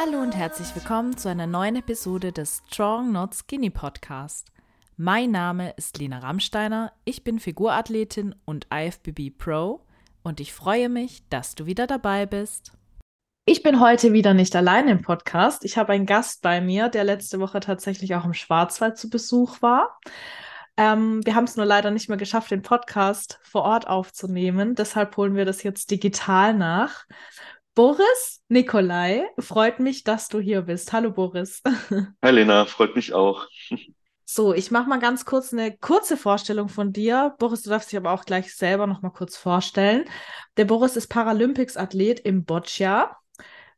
Hallo und herzlich willkommen zu einer neuen Episode des Strong Not Skinny Podcast. Mein Name ist Lena Rammsteiner, ich bin Figurathletin und IFBB Pro und ich freue mich, dass du wieder dabei bist. Ich bin heute wieder nicht allein im Podcast. Ich habe einen Gast bei mir, der letzte Woche tatsächlich auch im Schwarzwald zu Besuch war. Ähm, wir haben es nur leider nicht mehr geschafft, den Podcast vor Ort aufzunehmen. Deshalb holen wir das jetzt digital nach. Boris Nikolai, freut mich, dass du hier bist. Hallo Boris. Hi Lena, freut mich auch. So, ich mache mal ganz kurz eine kurze Vorstellung von dir. Boris, du darfst dich aber auch gleich selber noch mal kurz vorstellen. Der Boris ist Paralympics-Athlet im Boccia.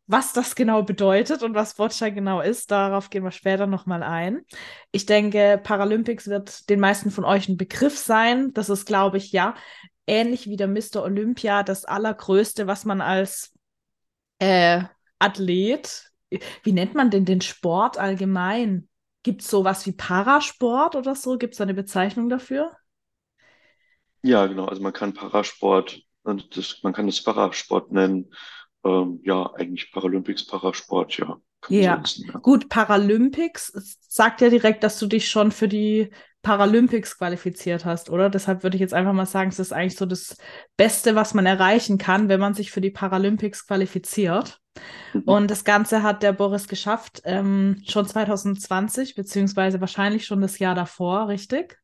Was das genau bedeutet und was Boccia genau ist, darauf gehen wir später noch mal ein. Ich denke, Paralympics wird den meisten von euch ein Begriff sein. Das ist, glaube ich, ja, ähnlich wie der Mr. Olympia, das allergrößte, was man als äh, Athlet, wie nennt man denn den Sport allgemein? Gibt es sowas wie Parasport oder so? Gibt es eine Bezeichnung dafür? Ja, genau. Also man kann Parasport, das, man kann es Parasport nennen. Ähm, ja, eigentlich Paralympics, Parasport, ja. Ja. So ja. gut, Paralympics sagt ja direkt, dass du dich schon für die Paralympics qualifiziert hast, oder? Deshalb würde ich jetzt einfach mal sagen, es ist eigentlich so das Beste, was man erreichen kann, wenn man sich für die Paralympics qualifiziert. Mhm. Und das Ganze hat der Boris geschafft, ähm, schon 2020, beziehungsweise wahrscheinlich schon das Jahr davor, richtig?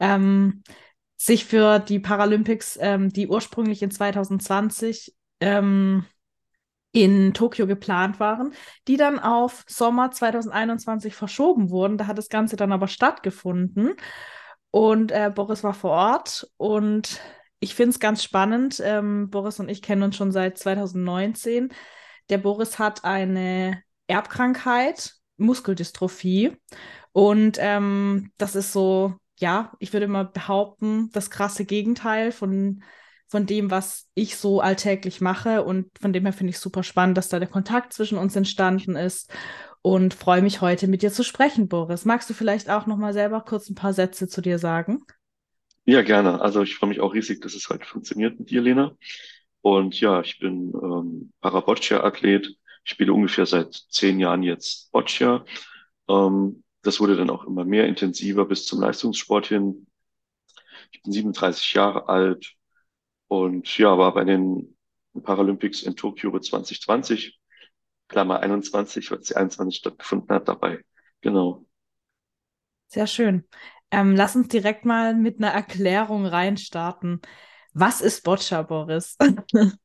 Ähm, sich für die Paralympics, ähm, die ursprünglich in 2020 ähm, in Tokio geplant waren, die dann auf Sommer 2021 verschoben wurden. Da hat das Ganze dann aber stattgefunden. Und äh, Boris war vor Ort und ich finde es ganz spannend. Ähm, Boris und ich kennen uns schon seit 2019. Der Boris hat eine Erbkrankheit, Muskeldystrophie. Und ähm, das ist so, ja, ich würde mal behaupten, das krasse Gegenteil von von dem, was ich so alltäglich mache. Und von dem her finde ich super spannend, dass da der Kontakt zwischen uns entstanden ist. Und freue mich heute mit dir zu sprechen, Boris. Magst du vielleicht auch noch mal selber kurz ein paar Sätze zu dir sagen? Ja, gerne. Also ich freue mich auch riesig, dass es heute funktioniert mit dir, Lena. Und ja, ich bin ähm, Paraboccia-Athlet. Ich spiele ungefähr seit zehn Jahren jetzt Boccia. Ähm, das wurde dann auch immer mehr intensiver bis zum Leistungssport hin. Ich bin 37 Jahre alt, und ja, war bei den Paralympics in Tokio 2020, Klammer 21, weil sie 21 stattgefunden hat, dabei. Genau. Sehr schön. Ähm, lass uns direkt mal mit einer Erklärung reinstarten. Was ist Boccia, Boris?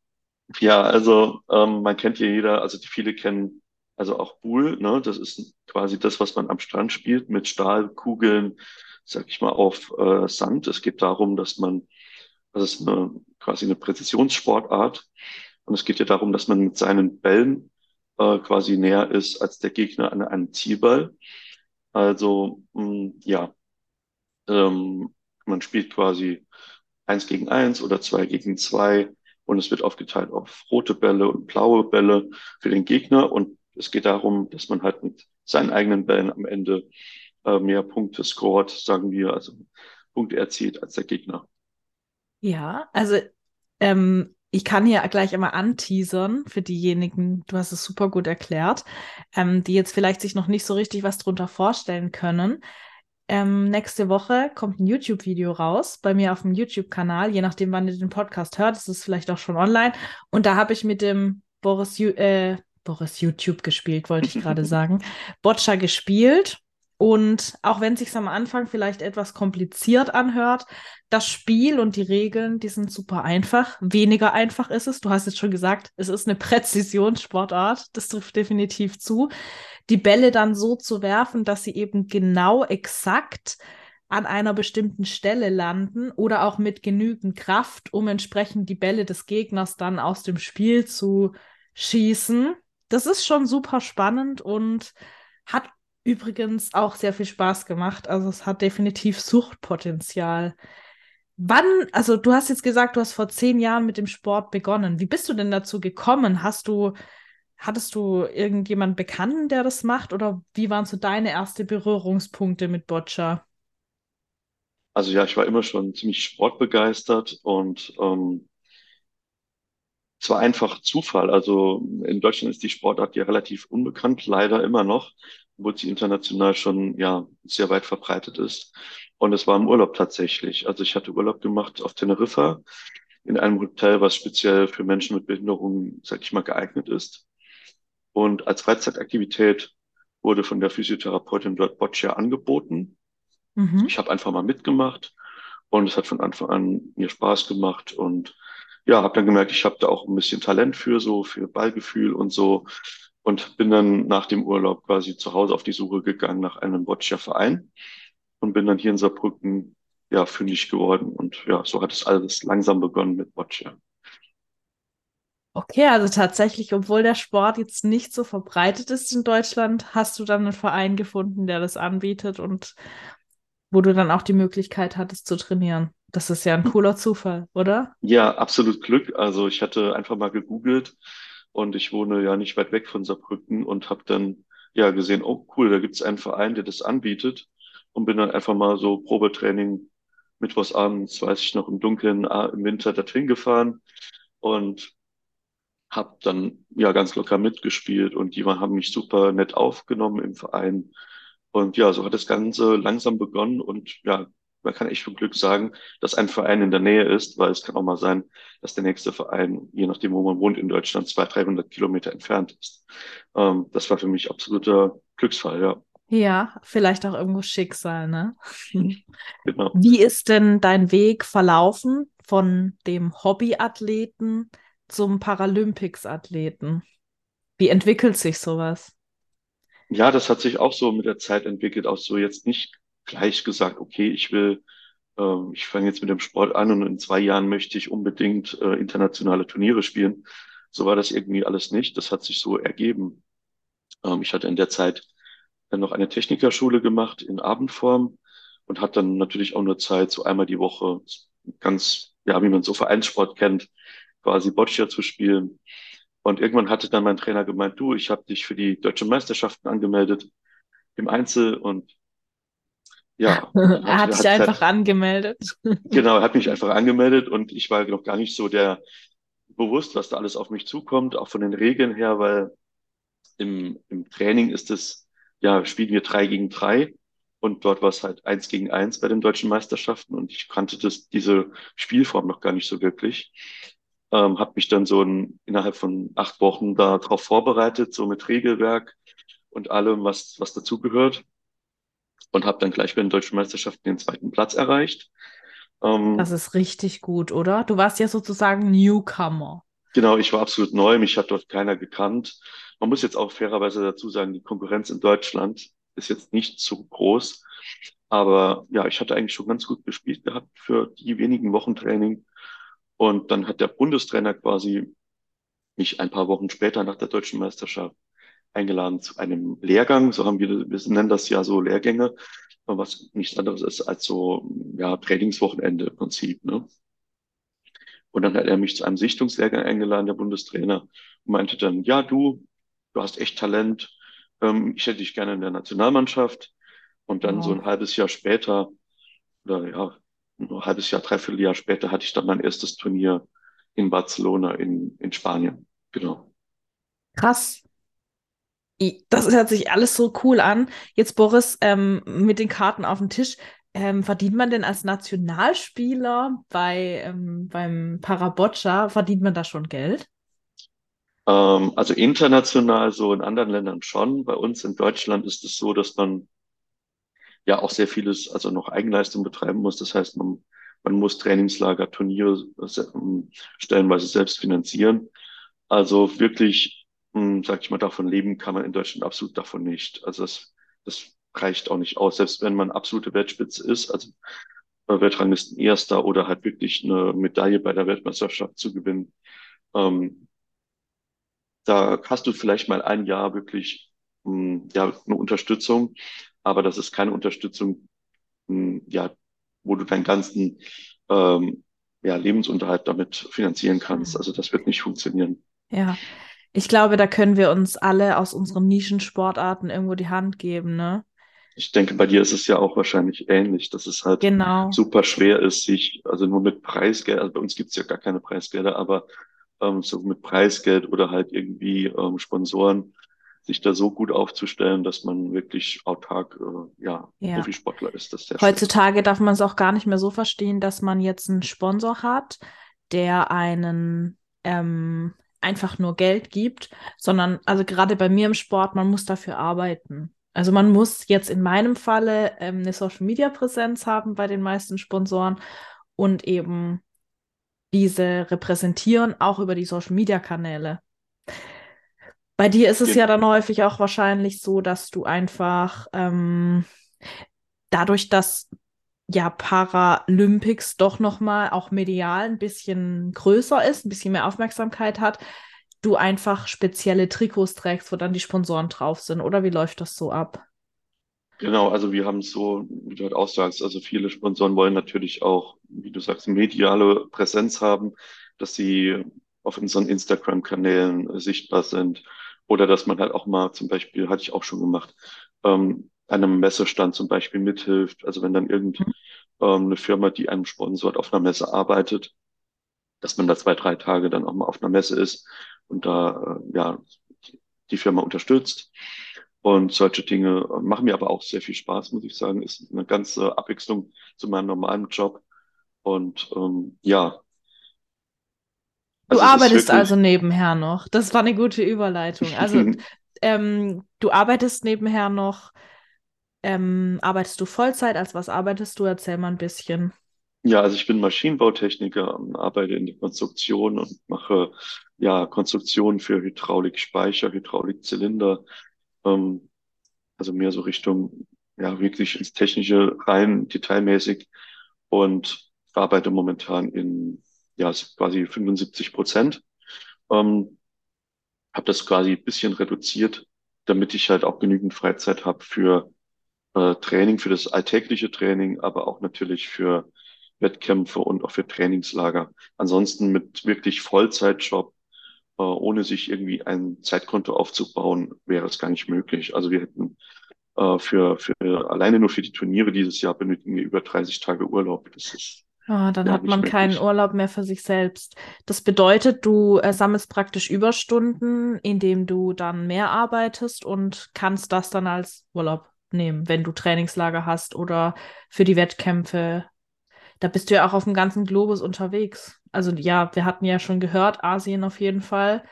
ja, also ähm, man kennt ja jeder, also die viele kennen also auch Buhl, ne? Das ist quasi das, was man am Strand spielt mit Stahlkugeln, sag ich mal, auf äh, Sand. Es geht darum, dass man das ist eine, quasi eine Präzisionssportart. Und es geht ja darum, dass man mit seinen Bällen äh, quasi näher ist als der Gegner an einem Zielball. Also mh, mm, ja, ähm, man spielt quasi eins gegen eins oder zwei gegen zwei und es wird aufgeteilt auf rote Bälle und blaue Bälle für den Gegner. Und es geht darum, dass man halt mit seinen eigenen Bällen am Ende äh, mehr Punkte scoret, sagen wir, also Punkte erzielt als der Gegner. Ja, also ähm, ich kann hier gleich einmal anteasern für diejenigen, du hast es super gut erklärt, ähm, die jetzt vielleicht sich noch nicht so richtig was drunter vorstellen können. Ähm, nächste Woche kommt ein YouTube-Video raus bei mir auf dem YouTube-Kanal, je nachdem, wann ihr den Podcast hört, ist es vielleicht auch schon online. Und da habe ich mit dem Boris, äh, Boris YouTube gespielt, wollte ich gerade sagen, Boccia gespielt. Und auch wenn es sich am Anfang vielleicht etwas kompliziert anhört, das Spiel und die Regeln, die sind super einfach. Weniger einfach ist es. Du hast jetzt schon gesagt, es ist eine Präzisionssportart. Das trifft definitiv zu. Die Bälle dann so zu werfen, dass sie eben genau exakt an einer bestimmten Stelle landen oder auch mit genügend Kraft, um entsprechend die Bälle des Gegners dann aus dem Spiel zu schießen. Das ist schon super spannend und hat übrigens auch sehr viel Spaß gemacht. Also es hat definitiv Suchtpotenzial. Wann, also du hast jetzt gesagt, du hast vor zehn Jahren mit dem Sport begonnen. Wie bist du denn dazu gekommen? Hast du, hattest du irgendjemanden Bekannten, der das macht? Oder wie waren so deine ersten Berührungspunkte mit Boccia? Also ja, ich war immer schon ziemlich sportbegeistert und ähm, es war einfach Zufall. Also in Deutschland ist die Sportart ja relativ unbekannt, leider immer noch, sie international schon ja sehr weit verbreitet ist. Und es war im Urlaub tatsächlich. Also ich hatte Urlaub gemacht auf Teneriffa in einem Hotel, was speziell für Menschen mit Behinderungen, sag ich mal, geeignet ist. Und als Freizeitaktivität wurde von der Physiotherapeutin dort Boccia angeboten. Mhm. Ich habe einfach mal mitgemacht und es hat von Anfang an mir Spaß gemacht und ja, habe dann gemerkt, ich habe da auch ein bisschen Talent für so, für Ballgefühl und so und bin dann nach dem Urlaub quasi zu Hause auf die Suche gegangen nach einem Boccia-Verein und bin dann hier in Saarbrücken ja fündig geworden und ja, so hat es alles langsam begonnen mit Boccia. Okay, also tatsächlich, obwohl der Sport jetzt nicht so verbreitet ist in Deutschland, hast du dann einen Verein gefunden, der das anbietet und wo du dann auch die Möglichkeit hattest zu trainieren. Das ist ja ein cooler Zufall, oder? Ja, absolut Glück. Also ich hatte einfach mal gegoogelt und ich wohne ja nicht weit weg von Saarbrücken und habe dann ja gesehen, oh cool, da gibt es einen Verein, der das anbietet und bin dann einfach mal so Probetraining mittwochsabends, weiß ich noch, im Dunkeln ah, im Winter dorthin gefahren und habe dann ja ganz locker mitgespielt und die haben mich super nett aufgenommen im Verein. Und ja, so hat das Ganze langsam begonnen und ja, man kann echt vom Glück sagen, dass ein Verein in der Nähe ist, weil es kann auch mal sein, dass der nächste Verein, je nachdem, wo man wohnt, in Deutschland 200, 300 Kilometer entfernt ist. Ähm, das war für mich absoluter Glücksfall, ja. Ja, vielleicht auch irgendwo Schicksal, ne? genau. Wie ist denn dein Weg verlaufen von dem Hobbyathleten zum Paralympics-Athleten? Wie entwickelt sich sowas? Ja, das hat sich auch so mit der Zeit entwickelt, auch so jetzt nicht gleich gesagt, okay, ich will, äh, ich fange jetzt mit dem Sport an und in zwei Jahren möchte ich unbedingt äh, internationale Turniere spielen. So war das irgendwie alles nicht. Das hat sich so ergeben. Ähm, ich hatte in der Zeit dann noch eine Technikerschule gemacht in Abendform und hatte dann natürlich auch nur Zeit, so einmal die Woche ganz, ja, wie man so Vereinssport kennt, quasi Boccia zu spielen. Und irgendwann hatte dann mein Trainer gemeint, du, ich habe dich für die deutschen Meisterschaften angemeldet im Einzel und ja. er hat sich hat, einfach angemeldet. Genau, er hat mich einfach angemeldet und ich war noch gar nicht so der bewusst, was da alles auf mich zukommt, auch von den Regeln her, weil im, im Training ist es, ja, spielen wir drei gegen drei und dort war es halt eins gegen eins bei den deutschen Meisterschaften und ich kannte das, diese Spielform noch gar nicht so wirklich ähm, habe mich dann so in, innerhalb von acht Wochen darauf vorbereitet, so mit Regelwerk und allem, was, was dazugehört. Und habe dann gleich bei den deutschen Meisterschaften den zweiten Platz erreicht. Ähm, das ist richtig gut, oder? Du warst ja sozusagen Newcomer. Genau, ich war absolut neu, mich hat dort keiner gekannt. Man muss jetzt auch fairerweise dazu sagen, die Konkurrenz in Deutschland ist jetzt nicht so groß. Aber ja, ich hatte eigentlich schon ganz gut gespielt gehabt für die wenigen Wochen Training und dann hat der Bundestrainer quasi mich ein paar Wochen später nach der deutschen Meisterschaft eingeladen zu einem Lehrgang. So haben wir, wir nennen das ja so Lehrgänge, was nichts anderes ist als so, ja, Trainingswochenende im Prinzip, ne? Und dann hat er mich zu einem Sichtungslehrgang eingeladen, der Bundestrainer, und meinte dann, ja, du, du hast echt Talent, ähm, ich hätte dich gerne in der Nationalmannschaft. Und dann wow. so ein halbes Jahr später, oder ja, ein halbes Jahr, dreiviertel Jahr später hatte ich dann mein erstes Turnier in Barcelona in, in Spanien. Genau. Krass. Das hört sich alles so cool an. Jetzt, Boris, ähm, mit den Karten auf dem Tisch. Ähm, verdient man denn als Nationalspieler bei, ähm, beim Paraboccia, verdient man da schon Geld? Ähm, also international so in anderen Ländern schon. Bei uns in Deutschland ist es so, dass man ja auch sehr vieles, also noch Eigenleistung betreiben muss. Das heißt, man, man muss Trainingslager, Turniere ähm, stellenweise selbst finanzieren. Also wirklich, hm, sag ich mal, davon leben kann man in Deutschland absolut davon nicht. Also das, das reicht auch nicht aus. Selbst wenn man absolute Weltspitze ist, also Weltranglisten Erster oder halt wirklich eine Medaille bei der Weltmeisterschaft zu gewinnen, ähm, da hast du vielleicht mal ein Jahr wirklich mh, hm, ja eine Unterstützung aber das ist keine Unterstützung, hm, ja, wo du deinen ganzen ähm, ja, Lebensunterhalt damit finanzieren kannst. Also das wird nicht funktionieren. Ja, ich glaube, da können wir uns alle aus unseren Nischensportarten irgendwo die Hand geben, ne? Ich denke, bei dir ist es ja auch wahrscheinlich ähnlich, dass es halt genau. super schwer ist, sich, also nur mit Preisgeld, also bei uns gibt es ja gar keine Preisgelder, aber ähm, so mit Preisgeld oder halt irgendwie ähm, Sponsoren, sich da so gut aufzustellen, dass man wirklich autark äh, ja, Ja. Profisportler ist. Das ist sehr schön. Heutzutage darf man es auch gar nicht mehr so verstehen, dass man jetzt einen Sponsor hat, der einen ähm, einfach nur Geld gibt, sondern also gerade bei mir im Sport, man muss dafür arbeiten. Also man muss jetzt in meinem Falle ähm, eine Social-Media-Präsenz haben bei den meisten Sponsoren und eben diese repräsentieren auch über die Social-Media-Kanäle. Bei dir ist es ja dann häufig auch wahrscheinlich so, dass du einfach ähm, dadurch, dass ja Paralympics doch nochmal auch medial ein bisschen größer ist, ein bisschen mehr Aufmerksamkeit hat, du einfach spezielle Trikots trägst, wo dann die Sponsoren drauf sind. Oder wie läuft das so ab? Genau, also wir haben so, wie du halt auch sagst, also viele Sponsoren wollen natürlich auch, wie du sagst, mediale Präsenz haben, dass sie auf unseren Instagram-Kanälen sichtbar sind oder dass man halt auch mal zum Beispiel, hatte ich auch schon gemacht, ähm, an einem Messestand zum Beispiel mithilft. Also wenn dann irgendeine ähm, Firma, die einem sponsort, auf einer Messe arbeitet, dass man da zwei, drei Tage dann auch mal auf einer Messe ist und da äh, ja die, Firma unterstützt. Und solche Dinge äh, machen mir aber auch sehr viel Spaß, muss ich sagen. Ist eine ganze Abwechslung zu meinem normalen Job. Und ähm, ja, Du also ist arbeitest also nebenher noch. Das war eine gute Überleitung. Also ähm, du arbeitest nebenher noch. Ähm, arbeitest du Vollzeit? Als was arbeitest du? Erzähl mal ein bisschen. ja, also ich bin Maschinenbautechniker, arbeite in der Konstruktion und mache ja Konstruktionen für Hydraulikspeicher, Hydraulikzylinder, ähm, also mehr so Richtung ja wirklich ins Technische rein, detailmäßig und arbeite momentan in ja quasi 75 Prozent. Ähm, habe das quasi ein bisschen reduziert, damit ich halt auch genügend Freizeit habe für äh, Training, für das alltägliche Training, aber auch natürlich für Wettkämpfe und auch für Trainingslager. Ansonsten mit wirklich Vollzeitjob, äh, ohne sich irgendwie ein Zeitkonto aufzubauen, wäre es gar nicht möglich. Also wir hätten äh, für, für alleine nur für die Turniere dieses Jahr benötigen wir über 30 Tage Urlaub. Das ist Ah, dann ja hat man keinen möglich. Urlaub mehr für sich selbst. Das bedeutet, du äh, sammelst praktisch Überstunden, indem du dann mehr arbeitest und kannst das dann als Urlaub nehmen, wenn du Trainingslager hast oder für die Wettkämpfe. Da bist du ja auch auf dem ganzen Globus unterwegs. Also ja, wir hatten ja schon gehört, Asien auf jeden Fall.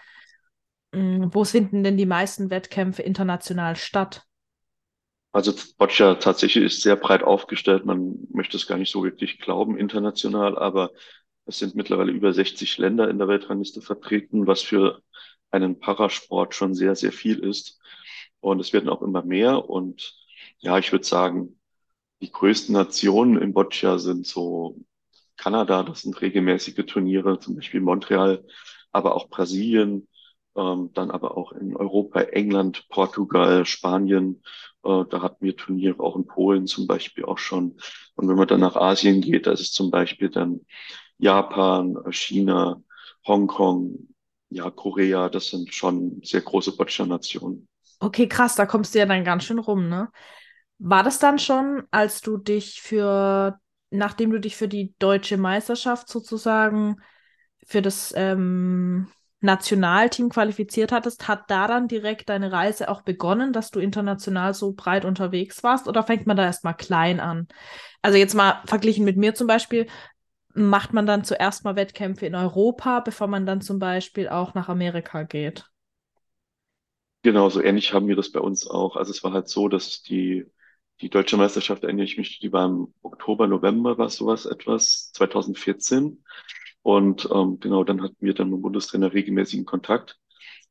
Mm, Wo finden denn die meisten Wettkämpfe international statt? Also Boccia tatsächlich ist sehr breit aufgestellt. Man möchte es gar nicht so wirklich glauben international, aber es sind mittlerweile über 60 Länder in der Weltrangliste vertreten, was für einen Parasport schon sehr, sehr viel ist. Und es werden auch immer mehr. Und ja, ich würde sagen, die größten Nationen im Boccia sind so Kanada, das sind regelmäßige Turniere, zum Beispiel Montreal, aber auch Brasilien, ähm, dann aber auch in Europa, England, Portugal, Spanien. Äh, da hatten wir Turniere auch in Polen zum Beispiel auch schon. Und wenn man dann nach Asien geht, da ist es zum Beispiel dann Japan, China, Hongkong, ja, Korea, das sind schon sehr große Boccia-Nationen. Okay, krass, da kommst du ja dann ganz schön rum, ne? War das dann schon, als du dich für, nachdem du dich für die deutsche Meisterschaft sozusagen für das ähm, Nationalteam qualifiziert hattest, hat da dann direkt deine Reise auch begonnen, dass du international so breit unterwegs warst? Oder fängt man da erstmal klein an? Also jetzt mal verglichen mit mir zum Beispiel, macht man dann zuerst mal Wettkämpfe in Europa, bevor man dann zum Beispiel auch nach Amerika geht? Genau, so ähnlich haben wir das bei uns auch. Also es war halt so, dass die, die deutsche Meisterschaft, erinnere ich mich, die war im Oktober, November, war sowas etwas, 2014. Und ähm, genau, dann hatten wir dann mit dem Bundestrainer regelmäßigen Kontakt.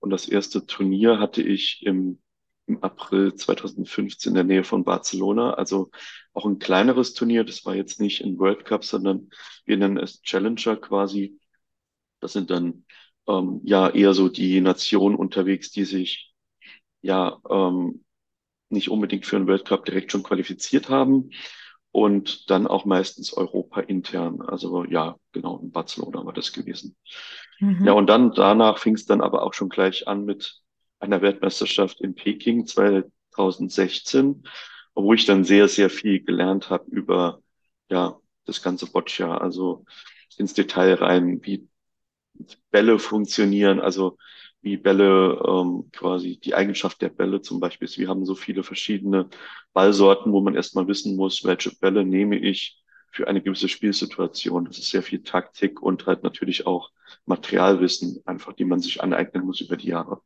Und das erste Turnier hatte ich im, im April 2015 in der Nähe von Barcelona. Also auch ein kleineres Turnier. Das war jetzt nicht ein World Cup, sondern wir nennen es Challenger quasi. Das sind dann ähm, ja eher so die Nationen unterwegs, die sich ja ähm, nicht unbedingt für einen World Cup direkt schon qualifiziert haben und dann auch meistens Europa intern. Also ja, genau, in Barcelona war das gewesen. Ja, Mhm. und dann danach fing es dann aber auch schon gleich an mit einer Weltmeisterschaft in Peking 2016, wo ich dann sehr, sehr viel gelernt habe über ja das ganze Boccia, also ins Detail rein, wie Bälle funktionieren, also wie Bälle ähm, quasi die Eigenschaft der Bälle zum Beispiel ist. Wir haben so viele verschiedene Ballsorten, wo man erstmal wissen muss, welche Bälle nehme ich für eine gewisse Spielsituation. Das ist sehr viel Taktik und halt natürlich auch Materialwissen, einfach die man sich aneignen muss über die Jahre.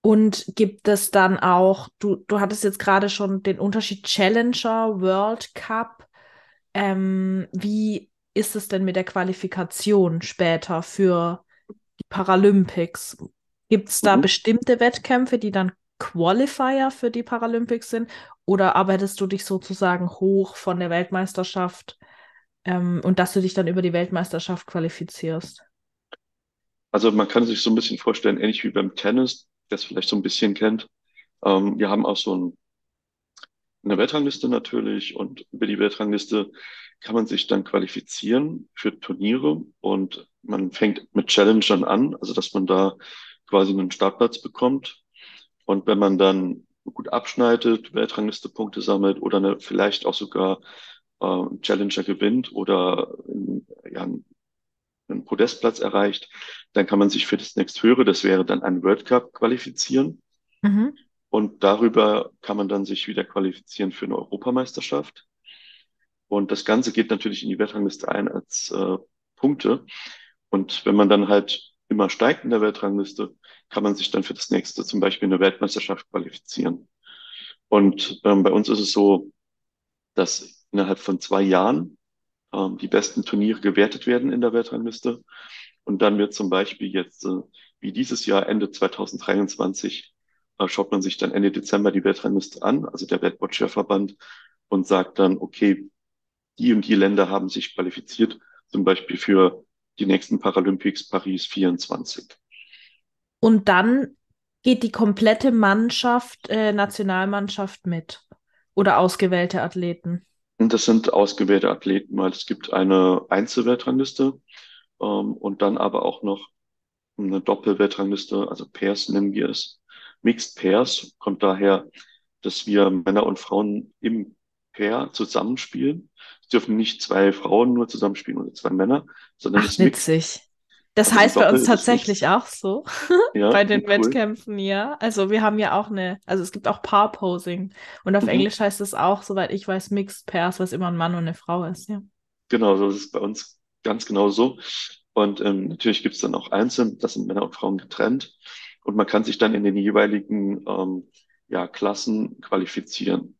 Und gibt es dann auch, du, du hattest jetzt gerade schon den Unterschied Challenger, World Cup. Ähm, wie ist es denn mit der Qualifikation später für die Paralympics? Gibt es da mhm. bestimmte Wettkämpfe, die dann Qualifier für die Paralympics sind? Oder arbeitest du dich sozusagen hoch von der Weltmeisterschaft ähm, und dass du dich dann über die Weltmeisterschaft qualifizierst? Also man kann sich so ein bisschen vorstellen, ähnlich wie beim Tennis, das vielleicht so ein bisschen kennt. Ähm, wir haben auch so ein, eine Weltrangliste natürlich und über die Weltrangliste kann man sich dann qualifizieren für Turniere und man fängt mit Challengern an, also dass man da quasi einen Startplatz bekommt. Und wenn man dann gut abschneidet, Weltrangliste Punkte sammelt oder eine, vielleicht auch sogar äh, Challenger gewinnt oder ja, einen Podestplatz erreicht, dann kann man sich für das nächsthöhere, das wäre dann ein World Cup, qualifizieren. Mhm. Und darüber kann man dann sich wieder qualifizieren für eine Europameisterschaft. Und das Ganze geht natürlich in die Weltrangliste ein als äh, Punkte. Und wenn man dann halt immer steigt in der Weltrangliste, kann man sich dann für das nächste, zum Beispiel eine Weltmeisterschaft qualifizieren. Und ähm, bei uns ist es so, dass innerhalb von zwei Jahren ähm, die besten Turniere gewertet werden in der Weltrangliste. Und dann wird zum Beispiel jetzt, äh, wie dieses Jahr, Ende 2023, äh, schaut man sich dann Ende Dezember die Weltrangliste an, also der Weltboccia-Verband, und sagt dann, okay, die und die Länder haben sich qualifiziert, zum Beispiel für die nächsten Paralympics Paris 24. Und dann geht die komplette Mannschaft, äh, Nationalmannschaft mit oder ausgewählte Athleten? Und das sind ausgewählte Athleten, weil es gibt eine Einzelweltrangliste ähm, und dann aber auch noch eine Doppelweltrangliste, also Pairs nennen wir es. Mixed Pairs kommt daher, dass wir Männer und Frauen im Pair zusammenspielen. Es dürfen nicht zwei Frauen nur zusammenspielen oder zwei Männer, sondern Ach, es witzig. Das also heißt bei uns tatsächlich auch so. Ja, bei den cool. Wettkämpfen, ja. Also wir haben ja auch eine, also es gibt auch Paar-Posing. Und auf mhm. Englisch heißt es auch, soweit ich weiß, Mixed Pairs, was immer ein Mann und eine Frau ist, ja. Genau, so ist es bei uns ganz genau so. Und ähm, natürlich gibt es dann auch Einzelne, das sind Männer und Frauen getrennt. Und man kann sich dann in den jeweiligen ähm, ja, Klassen qualifizieren.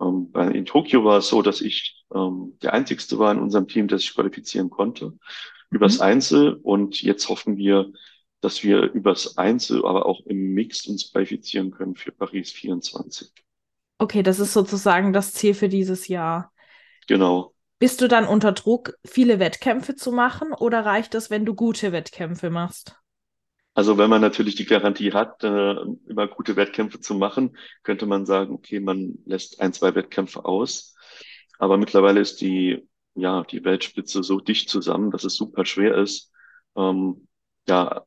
Ähm, bei, in Tokio war es so, dass ich ähm, der Einzigste war in unserem Team, der sich qualifizieren konnte übers mhm. Einzel. Und jetzt hoffen wir, dass wir übers Einzel, aber auch im Mix uns qualifizieren können für Paris 24. Okay, das ist sozusagen das Ziel für dieses Jahr. Genau. Bist du dann unter Druck, viele Wettkämpfe zu machen oder reicht es, wenn du gute Wettkämpfe machst? Also wenn man natürlich die Garantie hat, äh, immer gute Wettkämpfe zu machen, könnte man sagen, okay, man lässt ein, zwei Wettkämpfe aus. Aber mittlerweile ist die, ja, die Weltspitze so dicht zusammen, dass es super schwer ist, ähm, ja,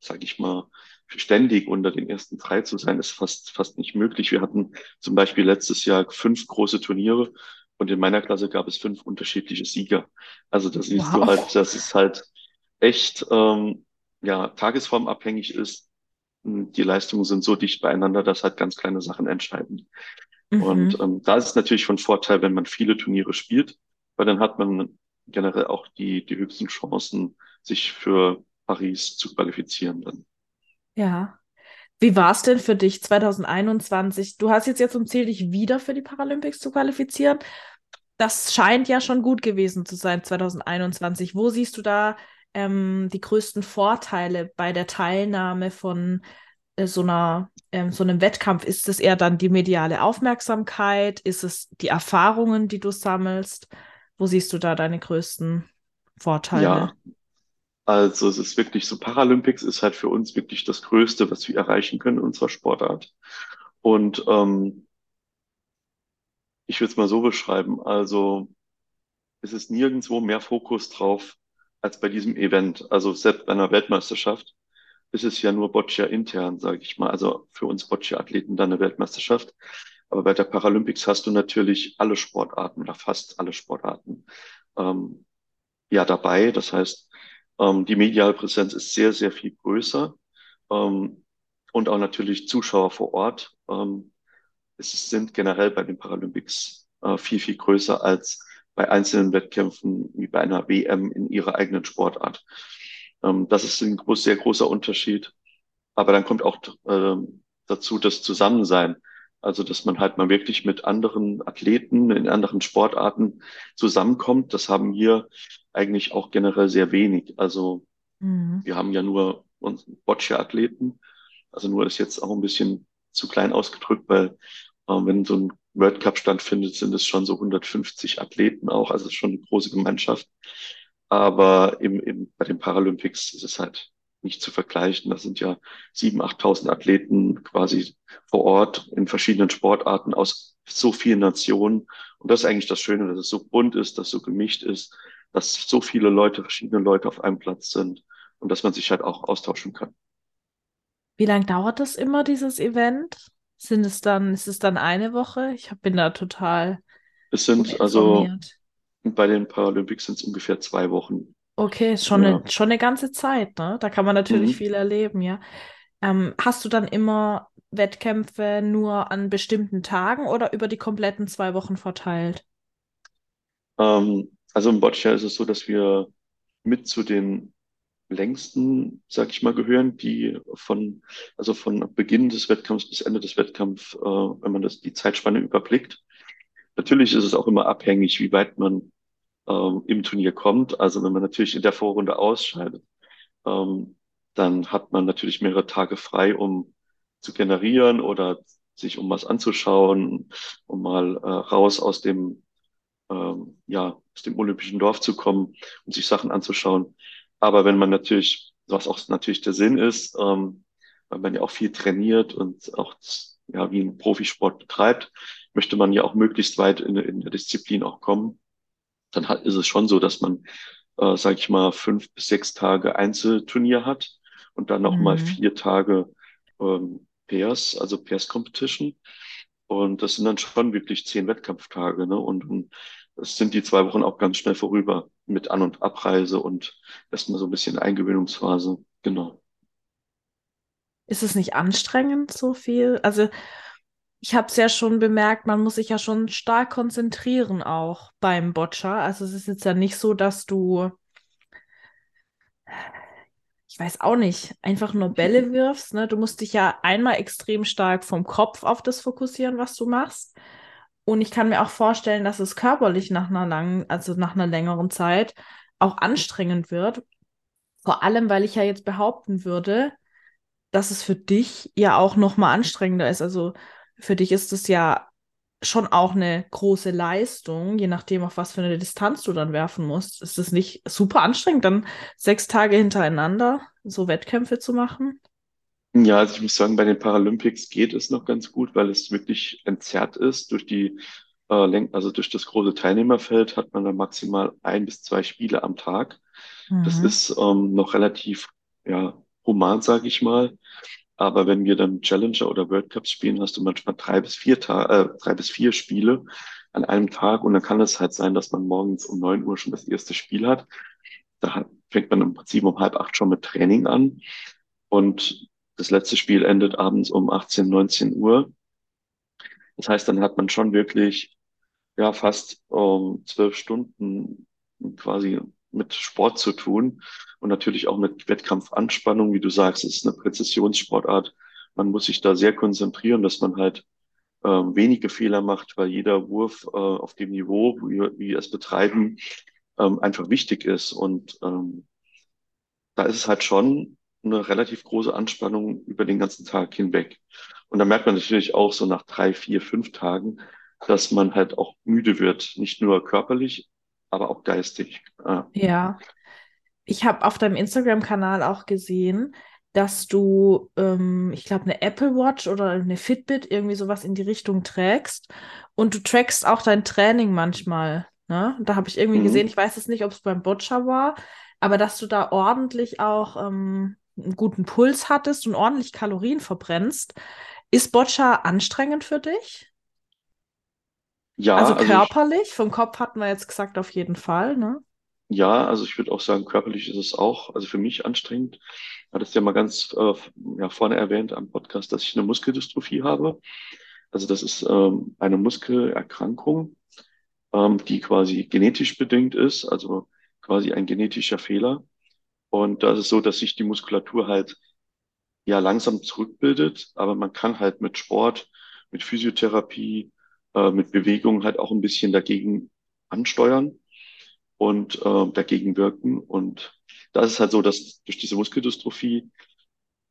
sag ich mal, ständig unter den ersten drei zu sein, ist fast, fast nicht möglich. Wir hatten zum Beispiel letztes Jahr fünf große Turniere und in meiner Klasse gab es fünf unterschiedliche Sieger. Also da siehst wow. du halt, dass es halt echt ähm, ja, tagesformabhängig ist. Die Leistungen sind so dicht beieinander, dass halt ganz kleine Sachen entscheiden. Mhm. Und ähm, da ist es natürlich von Vorteil, wenn man viele Turniere spielt, weil dann hat man generell auch die, die höchsten Chancen, sich für Paris zu qualifizieren dann. Ja. Wie war es denn für dich 2021? Du hast jetzt ja zum Ziel, dich wieder für die Paralympics zu qualifizieren. Das scheint ja schon gut gewesen zu sein 2021. Wo siehst du da ähm, die größten Vorteile bei der Teilnahme von so einer ähm, so einem Wettkampf? Ist es eher dann die mediale Aufmerksamkeit? Ist es die Erfahrungen, die du sammelst? Wo siehst du da deine größten Vorteile? Ja, also es ist wirklich so, Paralympics ist halt für uns wirklich das Größte, was wir erreichen können in unserer Sportart. Und ähm, ich würde es mal so beschreiben, also es ist nirgendwo mehr Fokus drauf als bei diesem Event. Also selbst bei einer Weltmeisterschaft ist es ja nur Boccia intern, sage ich mal. Also für uns Boccia-Athleten dann eine Weltmeisterschaft. Aber bei der Paralympics hast du natürlich alle Sportarten oder fast alle Sportarten. Ähm, ja dabei. Das heißt, ähm, die mediale Präsenz ist sehr, sehr viel größer. Ähm, und auch natürlich Zuschauer vor Ort. Ähm, es sind generell bei den Paralympics äh, viel, viel größer als bei einzelnen Wettkämpfen wie bei einer WM in ihrer eigenen Sportart. Ähm, das ist ein groß, sehr großer Unterschied. Aber dann kommt auch ähm, dazu das Zusammensein. Also, dass man halt mal wirklich mit anderen Athleten in anderen Sportarten zusammenkommt. Das haben wir eigentlich auch generell sehr wenig. Also, mhm. wir haben ja nur Boccia-Athleten. Also nur ist jetzt auch ein bisschen zu klein ausgedrückt, weil äh, wenn so ein World Cup stattfindet, sind es schon so 150 Athleten auch. Also es ist schon eine große Gemeinschaft. Aber im, im, bei den Paralympics ist es halt nicht zu vergleichen. Das sind ja 7.000, 8.000 Athleten quasi vor Ort in verschiedenen Sportarten aus so vielen Nationen. Und das ist eigentlich das Schöne, dass es so bunt ist, dass es so gemischt ist, dass so viele Leute, verschiedene Leute auf einem Platz sind und dass man sich halt auch austauschen kann. Wie lange dauert das immer, dieses Event? Sind es dann, ist es dann eine Woche? Ich bin da total. Es sind also bei den Paralympics sind es ungefähr zwei Wochen. Okay, schon, ja. eine, schon eine ganze Zeit, ne? Da kann man natürlich mhm. viel erleben, ja. Ähm, hast du dann immer Wettkämpfe nur an bestimmten Tagen oder über die kompletten zwei Wochen verteilt? Ähm, also im Boccia ist es so, dass wir mit zu den längsten, sag ich mal, gehören, die von, also von Beginn des Wettkampfs bis Ende des Wettkampfs, äh, wenn man das, die Zeitspanne überblickt. Natürlich ist es auch immer abhängig, wie weit man ähm, im Turnier kommt. Also wenn man natürlich in der Vorrunde ausscheidet, ähm, dann hat man natürlich mehrere Tage frei, um zu generieren oder sich um was anzuschauen, um mal äh, raus aus dem ähm, ja aus dem olympischen Dorf zu kommen und sich Sachen anzuschauen. Aber wenn man natürlich, was auch natürlich der Sinn ist, ähm, weil man ja auch viel trainiert und auch ja, wie ein Profisport betreibt, möchte man ja auch möglichst weit in, in der Disziplin auch kommen. Dann hat, ist es schon so, dass man, äh, sage ich mal, fünf bis sechs Tage Einzelturnier hat und dann nochmal mhm. vier Tage ähm, Pairs, also Pairs Competition. Und das sind dann schon wirklich zehn Wettkampftage. Ne? Und, und es sind die zwei Wochen auch ganz schnell vorüber mit An- und Abreise und erstmal so ein bisschen Eingewöhnungsphase. Genau. Ist es nicht anstrengend so viel? Also ich habe es ja schon bemerkt, man muss sich ja schon stark konzentrieren auch beim Boccia. Also es ist jetzt ja nicht so, dass du, ich weiß auch nicht, einfach nur Bälle wirfst. Ne? Du musst dich ja einmal extrem stark vom Kopf auf das fokussieren, was du machst. Und ich kann mir auch vorstellen, dass es körperlich nach einer langen, also nach einer längeren Zeit auch anstrengend wird. Vor allem, weil ich ja jetzt behaupten würde, dass es für dich ja auch noch mal anstrengender ist. Also für dich ist es ja schon auch eine große Leistung, je nachdem, auf was für eine Distanz du dann werfen musst. Ist es nicht super anstrengend, dann sechs Tage hintereinander so Wettkämpfe zu machen? Ja, also ich muss sagen, bei den Paralympics geht es noch ganz gut, weil es wirklich entzerrt ist. Durch die äh, Lenk also durch das große Teilnehmerfeld hat man dann maximal ein bis zwei Spiele am Tag. Mhm. Das ist ähm, noch relativ ja, human, sage ich mal. Aber wenn wir dann Challenger oder World Cups spielen, hast du manchmal drei bis vier Ta äh, drei bis vier Spiele an einem Tag und dann kann es halt sein, dass man morgens um neun Uhr schon das erste Spiel hat. Da fängt man im Prinzip um halb acht schon mit Training an und das letzte Spiel endet abends um 18, 19 Uhr. Das heißt, dann hat man schon wirklich ja fast um zwölf Stunden quasi mit Sport zu tun und natürlich auch mit Wettkampfanspannung, wie du sagst, ist eine Präzisionssportart. Man muss sich da sehr konzentrieren, dass man halt äh, wenige Fehler macht, weil jeder Wurf äh, auf dem Niveau, wie, wie wir es betreiben, ähm, einfach wichtig ist. Und ähm, da ist es halt schon eine relativ große Anspannung über den ganzen Tag hinweg. Und da merkt man natürlich auch so nach drei, vier, fünf Tagen, dass man halt auch müde wird, nicht nur körperlich, aber auch geistig. Ja, ich habe auf deinem Instagram-Kanal auch gesehen, dass du, ähm, ich glaube, eine Apple Watch oder eine Fitbit irgendwie sowas in die Richtung trägst und du trackst auch dein Training manchmal. Ne? Da habe ich irgendwie mhm. gesehen, ich weiß es nicht, ob es beim Boccia war, aber dass du da ordentlich auch ähm, einen guten Puls hattest und ordentlich Kalorien verbrennst. Ist Boccia anstrengend für dich? Ja. Also körperlich, also ich, vom Kopf hatten wir jetzt gesagt, auf jeden Fall, ne? ja, also ich würde auch sagen, körperlich ist es auch, also für mich anstrengend. Ich hatte es ja mal ganz äh, ja, vorne erwähnt am Podcast, dass ich eine Muskeldystrophie habe. Also das ist ähm, eine Muskelerkrankung, ähm, die quasi genetisch bedingt ist, also quasi ein genetischer Fehler. Und da ist es so, dass sich die Muskulatur halt ja langsam zurückbildet, aber man kann halt mit Sport, mit Physiotherapie, äh, mit Bewegung halt auch ein bisschen dagegen ansteuern und äh, dagegen wirken. Und da ist halt so, dass durch diese Muskeldystrophie,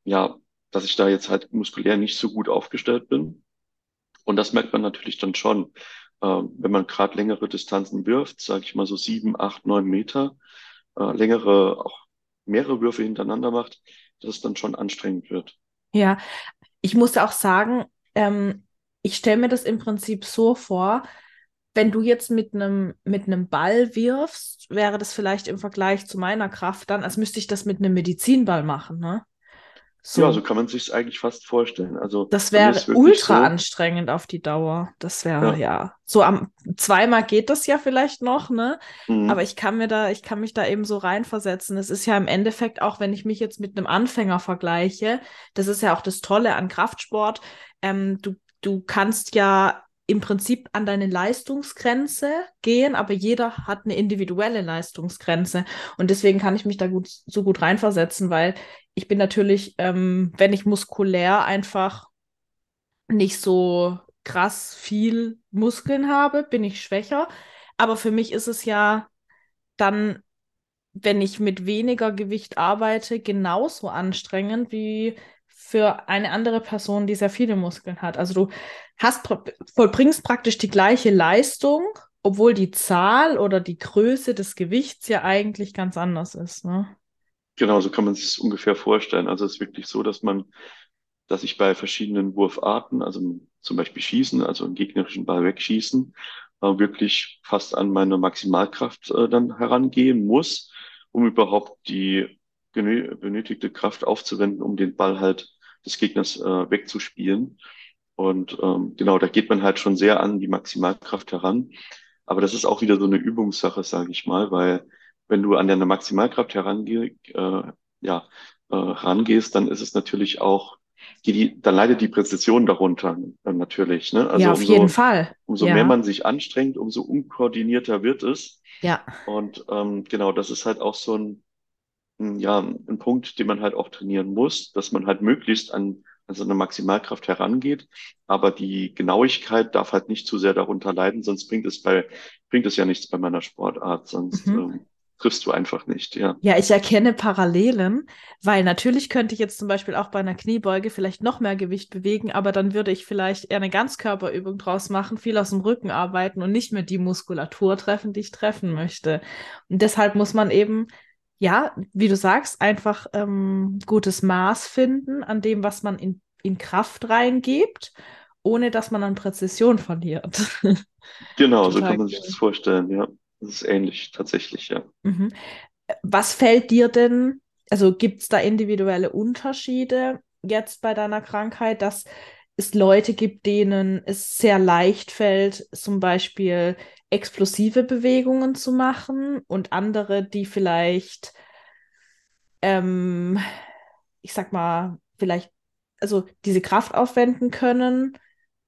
ja, dass ich da jetzt halt muskulär nicht so gut aufgestellt bin. Und das merkt man natürlich dann schon, äh, wenn man gerade längere Distanzen wirft, sage ich mal so sieben, acht, neun Meter, äh, längere, auch mehrere Würfe hintereinander macht, dass es dann schon anstrengend wird. Ja, ich muss auch sagen, ähm, ich stelle mir das im Prinzip so vor, wenn du jetzt mit einem mit einem Ball wirfst, wäre das vielleicht im Vergleich zu meiner Kraft dann, als müsste ich das mit einem Medizinball machen, ne? So. Ja, so kann man sich es eigentlich fast vorstellen. Also das wäre ultra so. anstrengend auf die Dauer. Das wäre ja. ja. so am zweimal geht das ja vielleicht noch, ne? Mhm. Aber ich kann mir da, ich kann mich da eben so reinversetzen. Es ist ja im Endeffekt auch, wenn ich mich jetzt mit einem Anfänger vergleiche, das ist ja auch das Tolle an Kraftsport. Ähm, du du kannst ja im Prinzip an deine Leistungsgrenze gehen, aber jeder hat eine individuelle Leistungsgrenze. Und deswegen kann ich mich da gut, so gut reinversetzen, weil ich bin natürlich, ähm, wenn ich muskulär einfach nicht so krass viel Muskeln habe, bin ich schwächer. Aber für mich ist es ja dann, wenn ich mit weniger Gewicht arbeite, genauso anstrengend wie für eine andere Person, die sehr viele Muskeln hat. Also du hast vollbringst praktisch die gleiche Leistung, obwohl die Zahl oder die Größe des Gewichts ja eigentlich ganz anders ist. Ne? Genau, so kann man sich es ungefähr vorstellen. Also es ist wirklich so, dass man, dass ich bei verschiedenen Wurfarten, also zum Beispiel Schießen, also einen gegnerischen Ball wegschießen, äh, wirklich fast an meine Maximalkraft äh, dann herangehen muss, um überhaupt die benötigte Kraft aufzuwenden, um den Ball halt des Gegners äh, wegzuspielen. Und ähm, genau, da geht man halt schon sehr an die Maximalkraft heran. Aber das ist auch wieder so eine Übungssache, sage ich mal, weil wenn du an deine Maximalkraft herange äh, ja, äh, rangehst, dann ist es natürlich auch, die, die, dann leidet die Präzision darunter äh, natürlich. Ne? Also ja, auf umso, jeden Fall. Umso ja. mehr man sich anstrengt, umso unkoordinierter wird es. Ja. Und ähm, genau, das ist halt auch so ein, ja, ein Punkt, den man halt auch trainieren muss, dass man halt möglichst an, an so eine Maximalkraft herangeht. Aber die Genauigkeit darf halt nicht zu sehr darunter leiden, sonst bringt es bei, bringt es ja nichts bei meiner Sportart, sonst mhm. ähm, triffst du einfach nicht, ja. Ja, ich erkenne Parallelen, weil natürlich könnte ich jetzt zum Beispiel auch bei einer Kniebeuge vielleicht noch mehr Gewicht bewegen, aber dann würde ich vielleicht eher eine Ganzkörperübung draus machen, viel aus dem Rücken arbeiten und nicht mehr die Muskulatur treffen, die ich treffen möchte. Und deshalb muss man eben ja, wie du sagst, einfach ähm, gutes Maß finden an dem, was man in, in Kraft reingibt, ohne dass man an Präzision verliert. Genau, so kann man sich das vorstellen, ja. Das ist ähnlich tatsächlich, ja. Mhm. Was fällt dir denn, also gibt es da individuelle Unterschiede jetzt bei deiner Krankheit, dass es Leute gibt, denen es sehr leicht fällt, zum Beispiel explosive Bewegungen zu machen und andere, die vielleicht, ähm, ich sag mal, vielleicht, also diese Kraft aufwenden können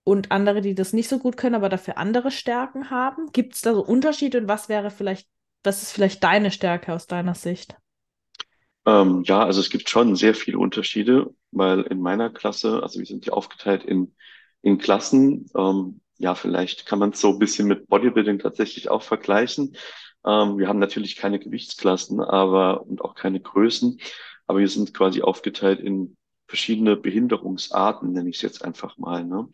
und andere, die das nicht so gut können, aber dafür andere Stärken haben? Gibt es da so Unterschiede und was wäre vielleicht, was ist vielleicht deine Stärke aus deiner Sicht? Ähm, ja, also es gibt schon sehr viele Unterschiede, weil in meiner Klasse, also wir sind ja aufgeteilt in, in Klassen, ähm, ja, vielleicht kann man es so ein bisschen mit Bodybuilding tatsächlich auch vergleichen. Ähm, wir haben natürlich keine Gewichtsklassen, aber und auch keine Größen, aber wir sind quasi aufgeteilt in verschiedene Behinderungsarten, nenne ich es jetzt einfach mal. Ne?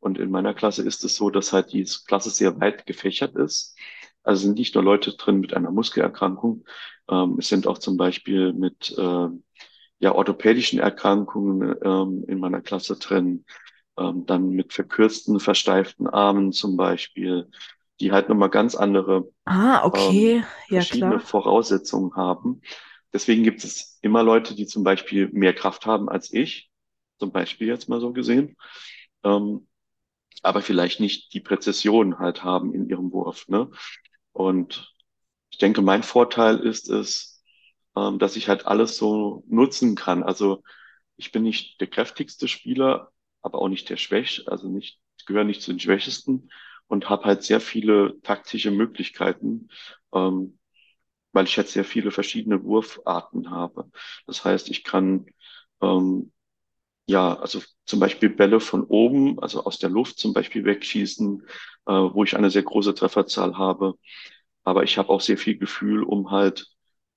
Und in meiner Klasse ist es so, dass halt die Klasse sehr weit gefächert ist. Also sind nicht nur Leute drin mit einer Muskelerkrankung, ähm, es sind auch zum Beispiel mit äh, ja, orthopädischen Erkrankungen ähm, in meiner Klasse drin ähm, dann mit verkürzten, versteiften Armen zum Beispiel, die halt nochmal ganz andere ah, okay. ähm, verschiedene ja, Voraussetzungen haben. Deswegen gibt es immer Leute, die zum Beispiel mehr Kraft haben als ich, zum Beispiel jetzt mal so gesehen, ähm, aber vielleicht nicht die Präzision halt haben in ihrem Wurf. Ne? Und ich denke, mein Vorteil ist es, ähm, dass ich halt alles so nutzen kann. Also ich bin nicht der kräftigste Spieler, aber auch nicht der Schwächste, also nicht, gehöre nicht zu den Schwächesten und habe halt sehr viele taktische Möglichkeiten, ähm, weil ich halt sehr viele verschiedene Wurfarten habe. Das heißt, ich kann ähm, ja, also zum Beispiel Bälle von oben, also aus der Luft zum Beispiel wegschießen, äh, wo ich eine sehr große Trefferzahl habe. Aber ich habe auch sehr viel Gefühl, um halt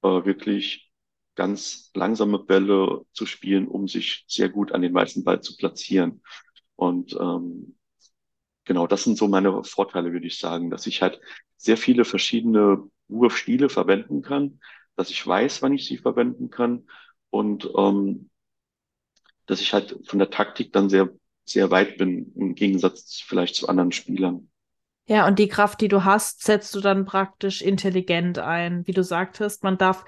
äh, wirklich ganz langsame Bälle zu spielen, um sich sehr gut an den weißen Ball zu platzieren. Und ähm, genau, das sind so meine Vorteile, würde ich sagen, dass ich halt sehr viele verschiedene Wurfstile verwenden kann, dass ich weiß, wann ich sie verwenden kann und ähm, dass ich halt von der Taktik dann sehr, sehr weit bin, im Gegensatz vielleicht zu anderen Spielern. Ja, und die Kraft, die du hast, setzt du dann praktisch intelligent ein. Wie du sagtest, man darf,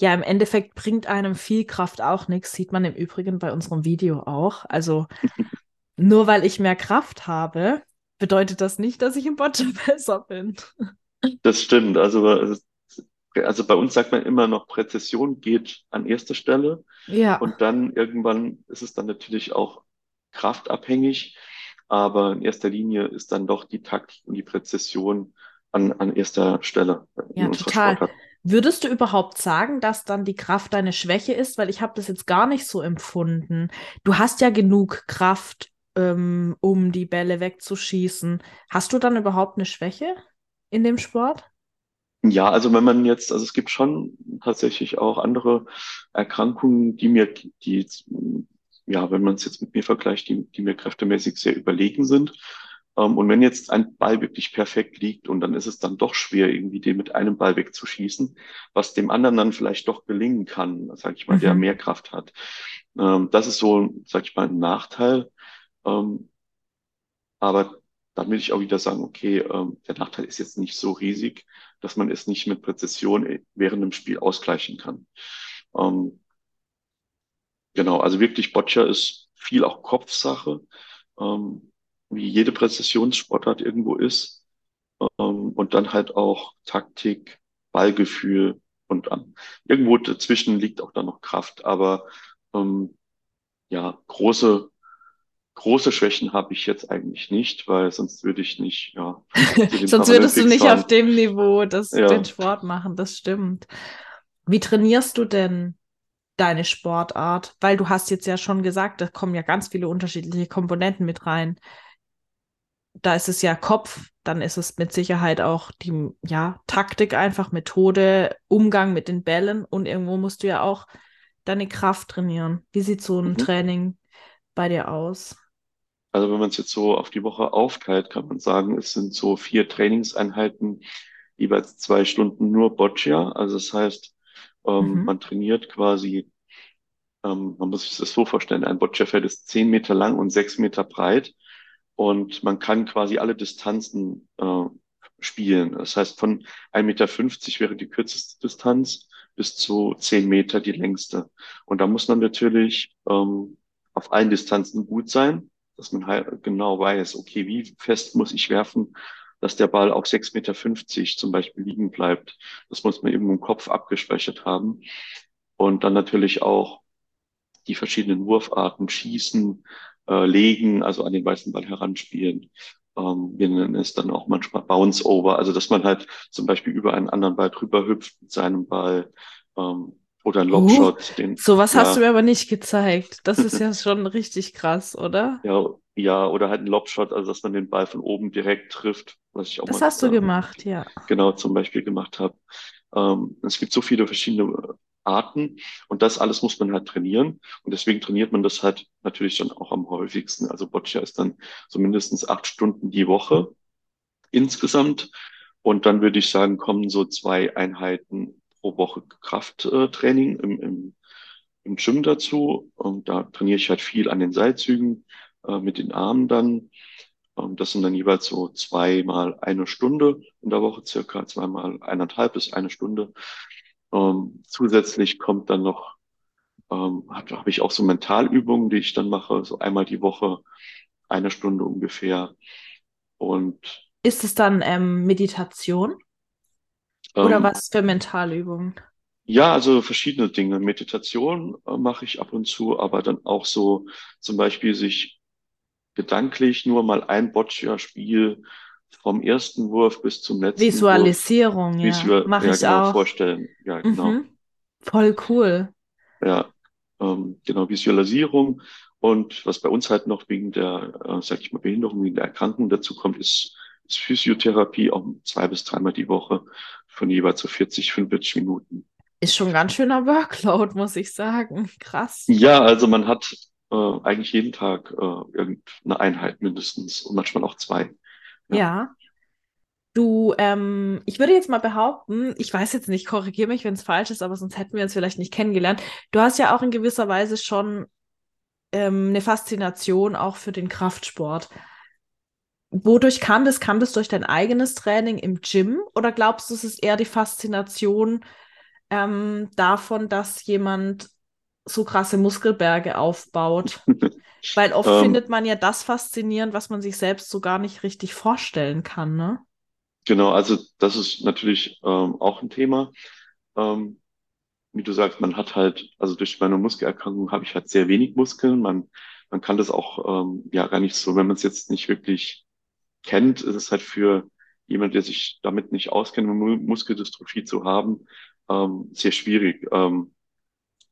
ja, im Endeffekt bringt einem viel Kraft auch nichts, sieht man im Übrigen bei unserem Video auch. Also nur weil ich mehr Kraft habe, bedeutet das nicht, dass ich im Boccia besser bin. Das stimmt. Also, also bei uns sagt man immer noch, Präzision geht an erster Stelle. Ja. Und dann irgendwann ist es dann natürlich auch kraftabhängig. Aber in erster Linie ist dann doch die Taktik und die Präzision an, an erster Stelle. Ja, total. Sportart. Würdest du überhaupt sagen, dass dann die Kraft deine Schwäche ist? Weil ich habe das jetzt gar nicht so empfunden. Du hast ja genug Kraft, ähm, um die Bälle wegzuschießen. Hast du dann überhaupt eine Schwäche in dem Sport? Ja, also wenn man jetzt, also es gibt schon tatsächlich auch andere Erkrankungen, die mir, die ja, wenn man es jetzt mit mir vergleicht, die, die mir kräftemäßig sehr überlegen sind. Ähm, und wenn jetzt ein Ball wirklich perfekt liegt und dann ist es dann doch schwer, irgendwie den mit einem Ball wegzuschießen, was dem anderen dann vielleicht doch gelingen kann, sag ich mal, mhm. der mehr Kraft hat. Ähm, das ist so, sag ich mal, ein Nachteil. Ähm, aber dann will ich auch wieder sagen, okay, der Nachteil ist jetzt nicht so riesig, dass man es nicht mit Präzision während dem Spiel ausgleichen kann. Genau, also wirklich Boccia ist viel auch Kopfsache, ähm, wie jede Präzisionssportart irgendwo ist. Ähm, und dann halt auch Taktik, Ballgefühl und ähm, irgendwo dazwischen liegt auch dann noch Kraft. Aber ähm, ja, große, große Schwächen habe ich jetzt eigentlich nicht, weil sonst würde ich nicht, ja. sonst würdest du nicht fahren. auf dem Niveau das, ja. den Sport machen, das stimmt. Wie trainierst du denn deine Sportart? Weil du hast jetzt ja schon gesagt, da kommen ja ganz viele unterschiedliche Komponenten mit rein. Da ist es ja Kopf, dann ist es mit Sicherheit auch die ja, Taktik einfach, Methode, Umgang mit den Bällen und irgendwo musst du ja auch deine Kraft trainieren. Wie sieht so ein mhm. Training bei dir aus? Also wenn man es jetzt so auf die Woche aufteilt, kann man sagen, es sind so vier Trainingseinheiten, jeweils zwei Stunden nur Boccia. Also das heißt, ähm, mhm. Man trainiert quasi, ähm, man muss sich das so vorstellen, ein Boccia-Feld ist zehn Meter lang und sechs Meter breit und man kann quasi alle Distanzen äh, spielen. Das heißt, von 1,50 Meter wäre die kürzeste Distanz bis zu zehn Meter die längste. Und da muss man natürlich ähm, auf allen Distanzen gut sein, dass man halt genau weiß, okay, wie fest muss ich werfen, dass der Ball auf 6,50 Meter zum Beispiel liegen bleibt. Das muss man eben im Kopf abgespeichert haben. Und dann natürlich auch die verschiedenen Wurfarten, Schießen, äh, Legen, also an den weißen Ball heranspielen. Ähm, wir nennen es dann auch manchmal Bounce Over, also dass man halt zum Beispiel über einen anderen Ball drüber hüpft mit seinem Ball. Ähm, oder ein Lobshot. Uh, den, sowas ja, hast du mir aber nicht gezeigt. Das ist ja schon richtig krass, oder? Ja, ja, oder halt ein Lobshot, also dass man den Ball von oben direkt trifft, was ich auch Das mal, hast du gemacht, ja. Genau, zum Beispiel gemacht habe. Ähm, es gibt so viele verschiedene Arten und das alles muss man halt trainieren und deswegen trainiert man das halt natürlich dann auch am häufigsten. Also Boccia ist dann so mindestens acht Stunden die Woche insgesamt und dann würde ich sagen, kommen so zwei Einheiten pro Woche Krafttraining im, im, im Gym dazu und da trainiere ich halt viel an den Seilzügen äh, mit den Armen dann. Ähm, das sind dann jeweils so zweimal eine Stunde in der Woche, circa zweimal eineinhalb bis eine Stunde. Ähm, zusätzlich kommt dann noch, ähm, habe hab ich auch so Mentalübungen, die ich dann mache, so einmal die Woche, eine Stunde ungefähr. Und ist es dann ähm, Meditation? Oder ähm, was für Mentalübungen? Ja, also verschiedene Dinge. Meditation äh, mache ich ab und zu, aber dann auch so zum Beispiel sich gedanklich nur mal ein Boccia-Spiel vom ersten Wurf bis zum letzten Visualisierung, Wurf, ja. Visual Mach ja, ich genau, auch. vorstellen. Ja, genau. Mhm. Voll cool. Ja, ähm, genau, Visualisierung. Und was bei uns halt noch wegen der, äh, sag ich mal, Behinderung, wegen der Erkrankung dazu kommt, ist, ist Physiotherapie auch zwei bis dreimal die Woche von jeweils so 40, 45 Minuten. Ist schon ganz schöner Workload, muss ich sagen. Krass. Ja, also man hat äh, eigentlich jeden Tag äh, irgendeine Einheit mindestens und manchmal auch zwei. Ja. Du, ähm, ich würde jetzt mal behaupten, ich weiß jetzt nicht, korrigiere mich, wenn es falsch ist, aber sonst hätten wir uns vielleicht nicht kennengelernt. Du hast ja auch in gewisser Weise schon ähm, eine Faszination auch für den Kraftsport. Wodurch kam das? Kam das durch dein eigenes Training im Gym oder glaubst du, es ist eher die Faszination ähm, davon, dass jemand so krasse Muskelberge aufbaut? Weil oft ähm, findet man ja das faszinierend, was man sich selbst so gar nicht richtig vorstellen kann, ne? Genau, also das ist natürlich ähm, auch ein Thema. Ähm, wie du sagst, man hat halt, also durch meine Muskelerkrankung habe ich halt sehr wenig Muskeln. Man, man kann das auch ähm, ja gar nicht so, wenn man es jetzt nicht wirklich kennt, ist es halt für jemand, der sich damit nicht auskennt, Muskeldystrophie zu haben, ähm, sehr schwierig, ähm,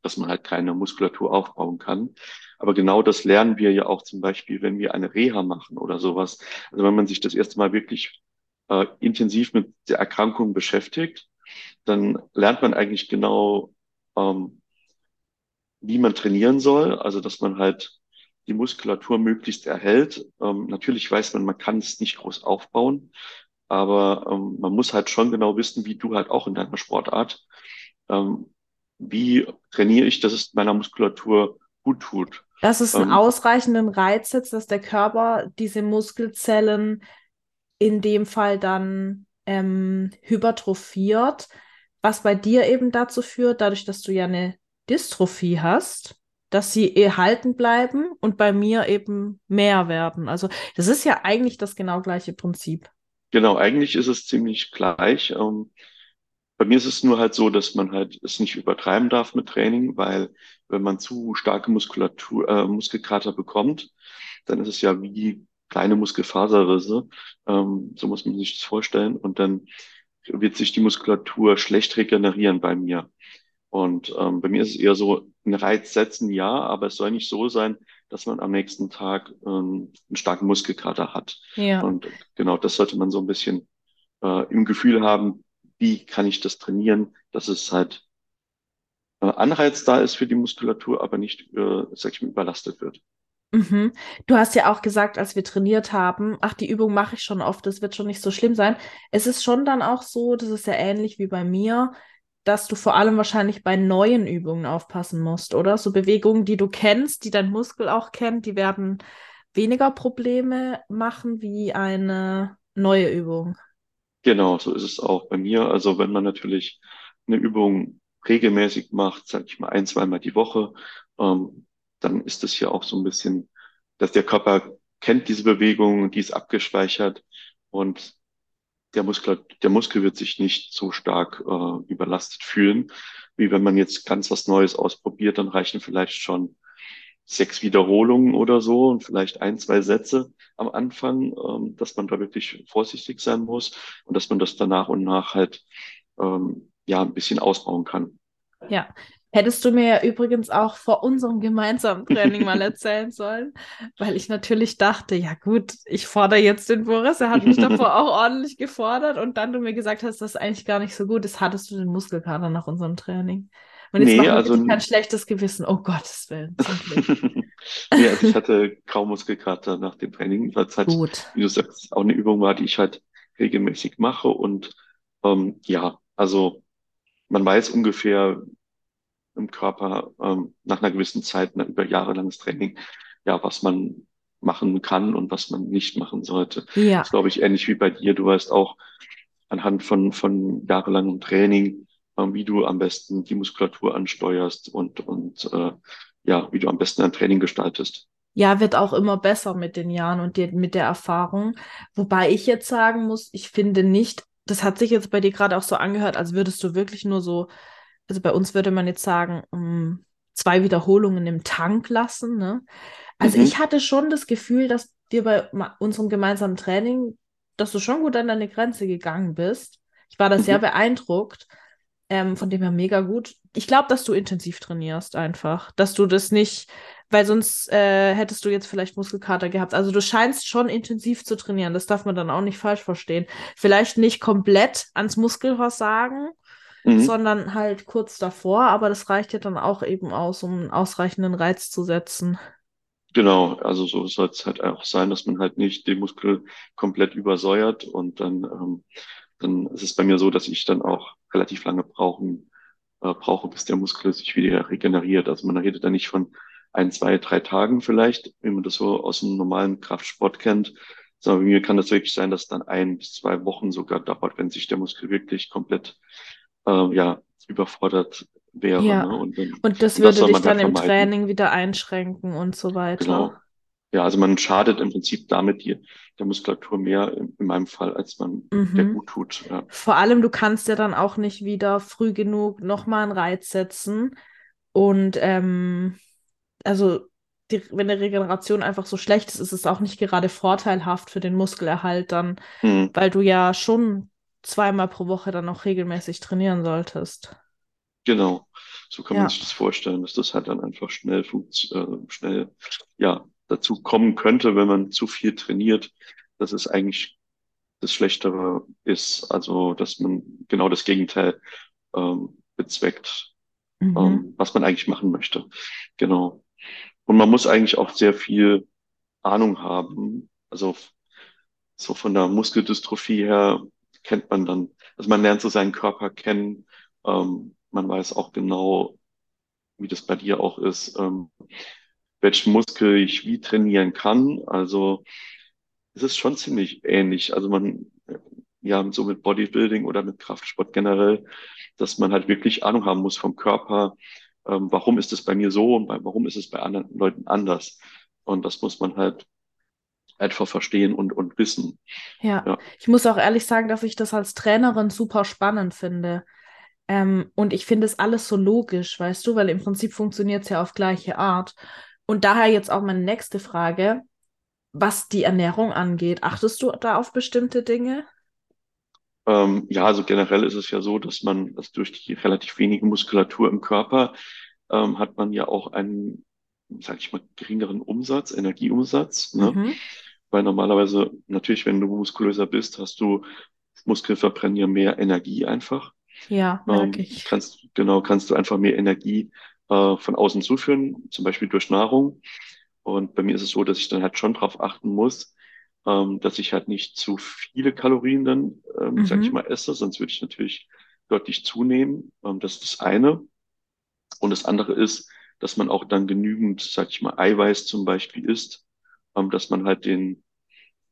dass man halt keine Muskulatur aufbauen kann. Aber genau das lernen wir ja auch zum Beispiel, wenn wir eine Reha machen oder sowas. Also wenn man sich das erste Mal wirklich äh, intensiv mit der Erkrankung beschäftigt, dann lernt man eigentlich genau, ähm, wie man trainieren soll. Also dass man halt die Muskulatur möglichst erhält. Ähm, natürlich weiß man, man kann es nicht groß aufbauen, aber ähm, man muss halt schon genau wissen, wie du halt auch in deiner Sportart, ähm, wie trainiere ich, dass es meiner Muskulatur gut tut. Dass es einen ähm, ausreichenden Reiz setzt, dass der Körper diese Muskelzellen in dem Fall dann ähm, hypertrophiert, was bei dir eben dazu führt, dadurch, dass du ja eine Dystrophie hast, dass sie erhalten bleiben und bei mir eben mehr werden. Also das ist ja eigentlich das genau gleiche Prinzip. Genau, eigentlich ist es ziemlich gleich. Ähm, bei mir ist es nur halt so, dass man halt es nicht übertreiben darf mit Training, weil wenn man zu starke Muskulatur, äh, Muskelkater bekommt, dann ist es ja wie kleine Muskelfaserrisse. Ähm, so muss man sich das vorstellen. Und dann wird sich die Muskulatur schlecht regenerieren bei mir. Und ähm, bei mir ist es eher so, einen Reiz setzen, ja, aber es soll nicht so sein, dass man am nächsten Tag ähm, einen starken Muskelkater hat. Ja. Und genau das sollte man so ein bisschen äh, im Gefühl haben, wie kann ich das trainieren, dass es halt äh, Anreiz da ist für die Muskulatur, aber nicht, äh, sag ich mal, überlastet wird. Mhm. Du hast ja auch gesagt, als wir trainiert haben, ach, die Übung mache ich schon oft, das wird schon nicht so schlimm sein. Es ist schon dann auch so, das ist ja ähnlich wie bei mir, dass du vor allem wahrscheinlich bei neuen Übungen aufpassen musst, oder? So Bewegungen, die du kennst, die dein Muskel auch kennt, die werden weniger Probleme machen wie eine neue Übung. Genau, so ist es auch bei mir. Also wenn man natürlich eine Übung regelmäßig macht, sage ich mal ein, zweimal die Woche, ähm, dann ist es ja auch so ein bisschen, dass der Körper kennt diese Bewegung, die ist abgespeichert und der Muskel, der Muskel wird sich nicht so stark äh, überlastet fühlen, wie wenn man jetzt ganz was Neues ausprobiert, dann reichen vielleicht schon sechs Wiederholungen oder so und vielleicht ein, zwei Sätze am Anfang, ähm, dass man da wirklich vorsichtig sein muss und dass man das dann nach und nach halt ähm, ja ein bisschen ausbauen kann. Ja, Hättest du mir ja übrigens auch vor unserem gemeinsamen Training mal erzählen sollen, weil ich natürlich dachte, ja gut, ich fordere jetzt den Boris, er hat mich davor auch ordentlich gefordert und dann du mir gesagt hast, das ist eigentlich gar nicht so gut ist, hattest du den Muskelkater nach unserem Training. Und jetzt nee, also kein schlechtes Gewissen, oh Gottes Willen. nee, also ich hatte kaum Muskelkater nach dem Training, weil es halt, gut. wie du sagst, auch eine Übung war, die ich halt regelmäßig mache und ähm, ja, also man weiß ungefähr, im Körper ähm, nach einer gewissen Zeit, nach über jahrelanges Training, ja, was man machen kann und was man nicht machen sollte. Ja. Das glaube ich ähnlich wie bei dir. Du weißt auch anhand von, von jahrelangem Training, wie du am besten die Muskulatur ansteuerst und, und äh, ja, wie du am besten ein Training gestaltest. Ja, wird auch immer besser mit den Jahren und die, mit der Erfahrung. Wobei ich jetzt sagen muss, ich finde nicht das hat sich jetzt bei dir gerade auch so angehört, als würdest du wirklich nur so, also bei uns würde man jetzt sagen, um, zwei Wiederholungen im Tank lassen. Ne? Also mhm. ich hatte schon das Gefühl, dass dir bei unserem gemeinsamen Training, dass du schon gut an deine Grenze gegangen bist. Ich war da mhm. sehr beeindruckt. Ähm, von dem her mega gut. Ich glaube, dass du intensiv trainierst einfach. Dass du das nicht, weil sonst äh, hättest du jetzt vielleicht Muskelkater gehabt. Also du scheinst schon intensiv zu trainieren. Das darf man dann auch nicht falsch verstehen. Vielleicht nicht komplett ans Muskelversagen, mhm. sondern halt kurz davor. Aber das reicht ja dann auch eben aus, um einen ausreichenden Reiz zu setzen. Genau, also so soll es halt auch sein, dass man halt nicht den Muskel komplett übersäuert und dann, ähm, dann ist es bei mir so, dass ich dann auch relativ lange brauchen, äh, brauche, bis der Muskel sich wieder regeneriert. Also man redet da nicht von ein, zwei, drei Tagen vielleicht, wie man das so aus dem normalen Kraftsport kennt, sondern bei mir kann das wirklich sein, dass dann ein bis zwei Wochen sogar dauert, wenn sich der Muskel wirklich komplett äh, ja, überfordert wäre. Ja. Ne? Und, dann, und das würde das dich dann im Training wieder einschränken und so weiter. Genau. Ja, also man schadet im Prinzip damit die, der Muskulatur mehr in, in meinem Fall, als man mhm. der gut tut. Ja. Vor allem, du kannst ja dann auch nicht wieder früh genug nochmal einen Reiz setzen. Und ähm, also die, wenn die Regeneration einfach so schlecht ist, ist es auch nicht gerade vorteilhaft für den Muskelerhalt dann, mhm. weil du ja schon zweimal pro Woche dann auch regelmäßig trainieren solltest. Genau, so kann ja. man sich das vorstellen, dass das halt dann einfach schnell, äh, schnell ja, dazu kommen könnte, wenn man zu viel trainiert, dass es eigentlich das Schlechtere ist, also dass man genau das Gegenteil ähm, bezweckt, mhm. ähm, was man eigentlich machen möchte. Genau. Und man muss eigentlich auch sehr viel Ahnung haben, also so von der Muskeldystrophie her kennt man dann, also man lernt so seinen Körper kennen, ähm, man weiß auch genau, wie das bei dir auch ist, ähm, welchen Muskel ich wie trainieren kann. Also es ist schon ziemlich ähnlich. Also man, ja, so mit Bodybuilding oder mit Kraftsport generell, dass man halt wirklich Ahnung haben muss vom Körper. Ähm, warum ist es bei mir so und bei, warum ist es bei anderen Leuten anders? Und das muss man halt einfach verstehen und, und wissen. Ja. ja. ich muss auch ehrlich sagen, dass ich das als Trainerin super spannend finde. Ähm, und ich finde es alles so logisch, weißt du, weil im Prinzip funktioniert es ja auf gleiche Art. Und daher jetzt auch meine nächste Frage, was die Ernährung angeht. Achtest du da auf bestimmte Dinge? Ähm, ja, also generell ist es ja so, dass man, dass durch die relativ wenige Muskulatur im Körper ähm, hat man ja auch einen, sag ich mal, geringeren Umsatz, Energieumsatz. Ne? Mhm. Weil normalerweise, natürlich, wenn du muskulöser bist, hast du Muskeln verbrennen ja mehr Energie einfach. Ja, ähm, ich. Kannst, genau, kannst du einfach mehr Energie äh, von außen zuführen, zum Beispiel durch Nahrung. Und bei mir ist es so, dass ich dann halt schon darauf achten muss, ähm, dass ich halt nicht zu viele Kalorien dann, ähm, mhm. sag ich mal, esse, sonst würde ich natürlich deutlich zunehmen. Ähm, das ist das eine. Und das andere ist, dass man auch dann genügend, sag ich mal, Eiweiß zum Beispiel isst, ähm, dass man halt den,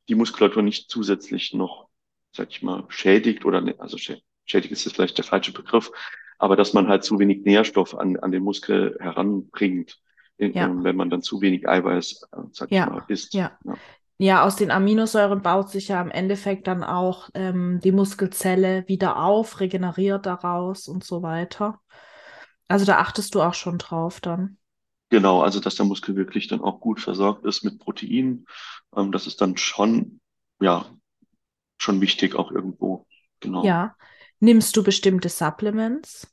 die Muskulatur nicht zusätzlich noch, sag ich mal, schädigt oder, ne, also schädigt ist jetzt vielleicht der falsche Begriff, aber dass man halt zu wenig Nährstoff an, an den Muskel heranbringt, in, ja. wenn man dann zu wenig Eiweiß, äh, sag ja. ich mal, isst. Ja. ja. Ja, aus den Aminosäuren baut sich ja im Endeffekt dann auch ähm, die Muskelzelle wieder auf, regeneriert daraus und so weiter. Also da achtest du auch schon drauf dann. Genau, also dass der Muskel wirklich dann auch gut versorgt ist mit Protein. Ähm, das ist dann schon, ja, schon wichtig auch irgendwo. Genau. Ja. Nimmst du bestimmte Supplements?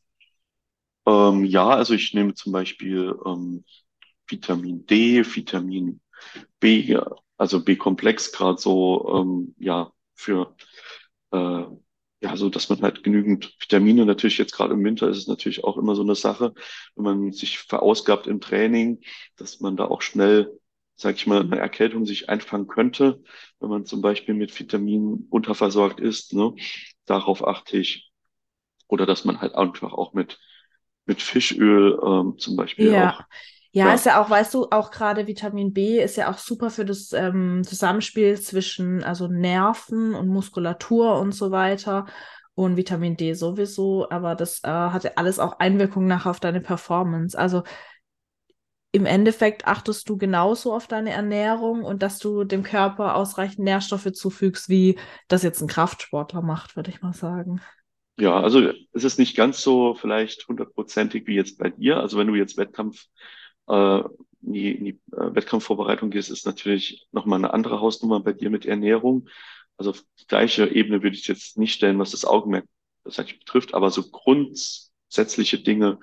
Ähm, ja, also ich nehme zum Beispiel ähm, Vitamin D, Vitamin B, also B-Komplex gerade so, ähm, ja, für, äh, ja, so dass man halt genügend Vitamine, natürlich jetzt gerade im Winter ist es natürlich auch immer so eine Sache, wenn man sich verausgabt im Training, dass man da auch schnell, sag ich mal, eine Erkältung sich einfangen könnte, wenn man zum Beispiel mit Vitaminen unterversorgt ist, ne? Darauf achte ich. Oder dass man halt einfach auch mit, mit Fischöl ähm, zum Beispiel ja. auch. Ja, ja, ist ja auch, weißt du, auch gerade Vitamin B ist ja auch super für das ähm, Zusammenspiel zwischen also Nerven und Muskulatur und so weiter. Und Vitamin D sowieso, aber das äh, hat ja alles auch Einwirkungen nachher auf deine Performance. Also im Endeffekt achtest du genauso auf deine Ernährung und dass du dem Körper ausreichend Nährstoffe zufügst, wie das jetzt ein Kraftsportler macht, würde ich mal sagen. Ja, also es ist nicht ganz so vielleicht hundertprozentig wie jetzt bei dir. Also wenn du jetzt Wettkampf äh, in die, in die äh, Wettkampfvorbereitung gehst, ist natürlich nochmal eine andere Hausnummer bei dir mit Ernährung. Also auf die gleiche Ebene würde ich jetzt nicht stellen, was das Augenmerk das eigentlich betrifft, aber so grundsätzliche Dinge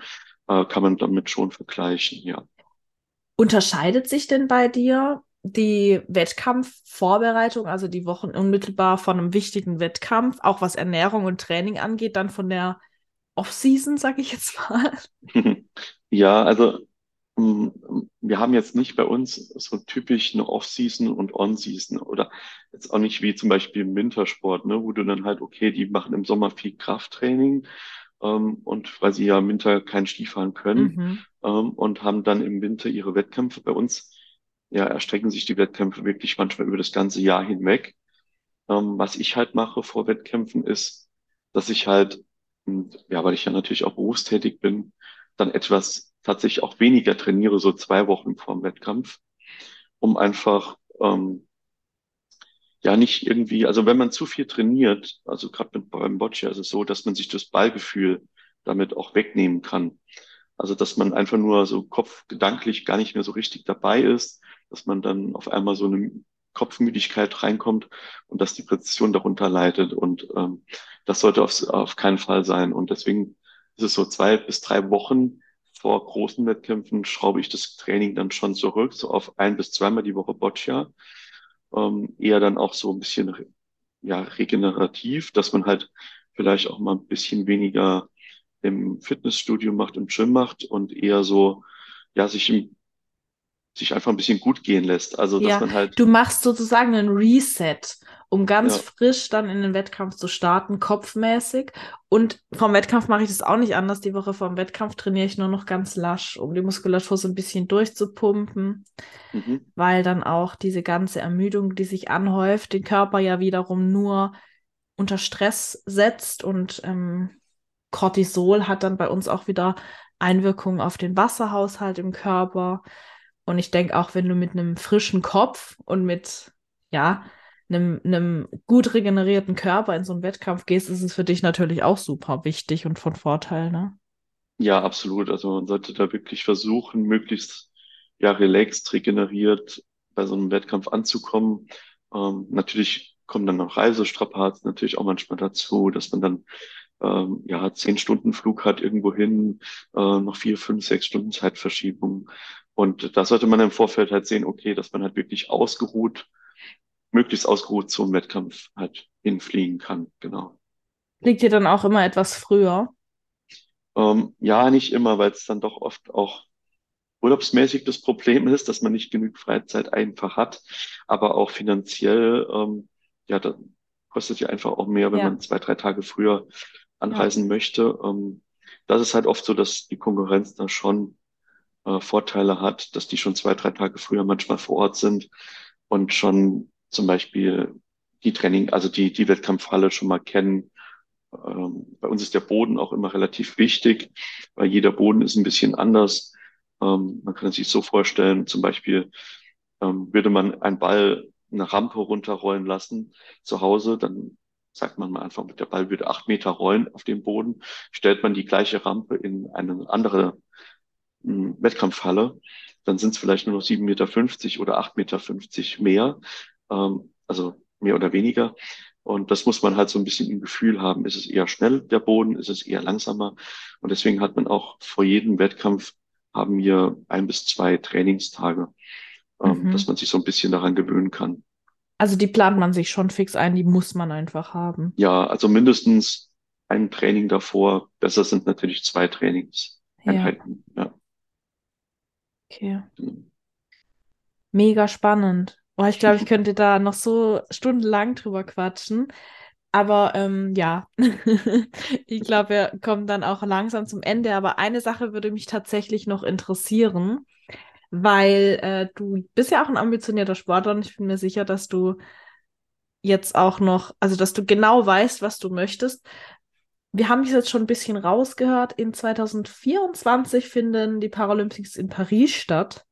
äh, kann man damit schon vergleichen, ja. Unterscheidet sich denn bei dir die Wettkampfvorbereitung, also die Wochen unmittelbar von einem wichtigen Wettkampf, auch was Ernährung und Training angeht, dann von der Off-Season, sag ich jetzt mal? Ja, also mm, wir haben jetzt nicht bei uns so typisch eine Off-Season und On-Season oder jetzt auch nicht wie zum Beispiel im Wintersport, ne, wo du dann halt, okay, die machen im Sommer viel Krafttraining ähm, und weil sie ja im Winter kein Skifahren können Mhm. ähm, und haben dann im Winter ihre Wettkämpfe. Bei uns ja, erstrecken sich die Wettkämpfe wirklich manchmal über das ganze Jahr hinweg. Ähm, was ich halt mache vor Wettkämpfen ist, dass ich halt, und ja, weil ich ja natürlich auch berufstätig bin, dann etwas tatsächlich auch weniger trainiere, so zwei Wochen vor dem Wettkampf, um einfach ähm, ja nicht irgendwie, also wenn man zu viel trainiert, also gerade mit beim Boccia ist es so, dass man sich das Ballgefühl damit auch wegnehmen kann. Also dass man einfach nur so kopfgedanklich gar nicht mehr so richtig dabei ist, dass man dann auf einmal so eine Kopfmüdigkeit reinkommt und dass die Präzision darunter leidet. Und ähm, das sollte auf, auf keinen Fall sein. Und deswegen ist es so zwei bis drei Wochen vor großen Wettkämpfen schraube ich das Training dann schon zurück, so auf ein bis zweimal die Woche Boccia ähm, eher dann auch so ein bisschen ja, regenerativ, dass man halt vielleicht auch mal ein bisschen weniger im Fitnessstudio macht, im Gym macht und eher so, ja, sich im sich einfach ein bisschen gut gehen lässt. Also, dass Ja, man halt, du machst sozusagen einen Reset, um ganz ja, frisch dann in den Wettkampf zu starten, kopfmäßig. Und vom Wettkampf mache ich das auch nicht anders. Die Woche vom Wettkampf trainiere ich nur noch ganz lasch, um die Muskulatur so ein bisschen durchzupumpen, mhm, weil dann auch diese ganze Ermüdung, die sich anhäuft, den Körper ja wiederum nur unter Stress setzt und ähm, Cortisol hat dann bei uns auch wieder Einwirkungen auf den Wasserhaushalt im Körper. Und ich denke auch, wenn du mit einem frischen Kopf und mit, ja, einem, einem gut regenerierten Körper in so einen Wettkampf gehst, ist es für dich natürlich auch super wichtig und von Vorteil, ne? ja, absolut. Also man sollte da wirklich versuchen, möglichst ja relaxed, regeneriert bei so einem Wettkampf anzukommen. Ähm, natürlich kommen dann noch Reisestrapazen natürlich auch manchmal dazu, dass man dann ähm, ja zehn Stunden Flug hat irgendwo hin, äh, noch vier, fünf, sechs Stunden Zeitverschiebung. Und da sollte man im Vorfeld halt sehen, okay, dass man halt wirklich ausgeruht, möglichst ausgeruht zum Wettkampf halt hinfliegen kann. Genau. Liegt dir dann auch immer etwas früher? Ähm, ja, nicht immer, weil es dann doch oft auch urlaubsmäßig das Problem ist, dass man nicht genug Freizeit einfach hat, aber auch finanziell, ähm, ja, da kostet ja einfach auch mehr, wenn Ja, man zwei, drei Tage früher ja. anreisen möchte. Ähm, das ist halt oft so, dass die Konkurrenz da schon äh, Vorteile hat, dass die schon zwei, drei Tage früher manchmal vor Ort sind und schon zum Beispiel die Training, also die, die Wettkampfhalle schon mal kennen. Ähm, bei uns ist der Boden auch immer relativ wichtig, weil jeder Boden ist ein bisschen anders. Ähm, man kann es sich so vorstellen, zum Beispiel ähm, würde man einen Ball eine Rampe runterrollen lassen zu Hause, dann sagt man mal einfach, der Ball würde acht Meter rollen auf dem Boden, stellt man die gleiche Rampe in eine andere mh, Wettkampfhalle, dann sind es vielleicht nur noch sieben Meter fünfzig oder acht Meter fünfzig mehr, ähm, also mehr oder weniger. Und das muss man halt so ein bisschen im Gefühl haben. Ist es eher schnell, der Boden? Ist es eher langsamer? Und deswegen hat man auch vor jedem Wettkampf haben wir ein bis zwei Trainingstage, ähm, dass Mhm. man sich so ein bisschen daran gewöhnen kann. Also die plant man sich schon fix ein, die muss man einfach haben. Ja, also mindestens ein Training davor. Besser sind natürlich zwei Ja, Trainingseinheiten. Ja, okay. genau. Mega spannend. Oh, ich glaube, ich könnte da noch so stundenlang drüber quatschen. Aber ähm, ja, ich glaube, wir kommen dann auch langsam zum Ende. Aber eine Sache würde mich tatsächlich noch interessieren, weil äh, du bist ja auch ein ambitionierter Sportler und ich bin mir sicher, dass du jetzt auch noch, also dass du genau weißt, was du möchtest. wir haben jetzt schon ein bisschen rausgehört, in 2024 finden die Paralympics in Paris statt.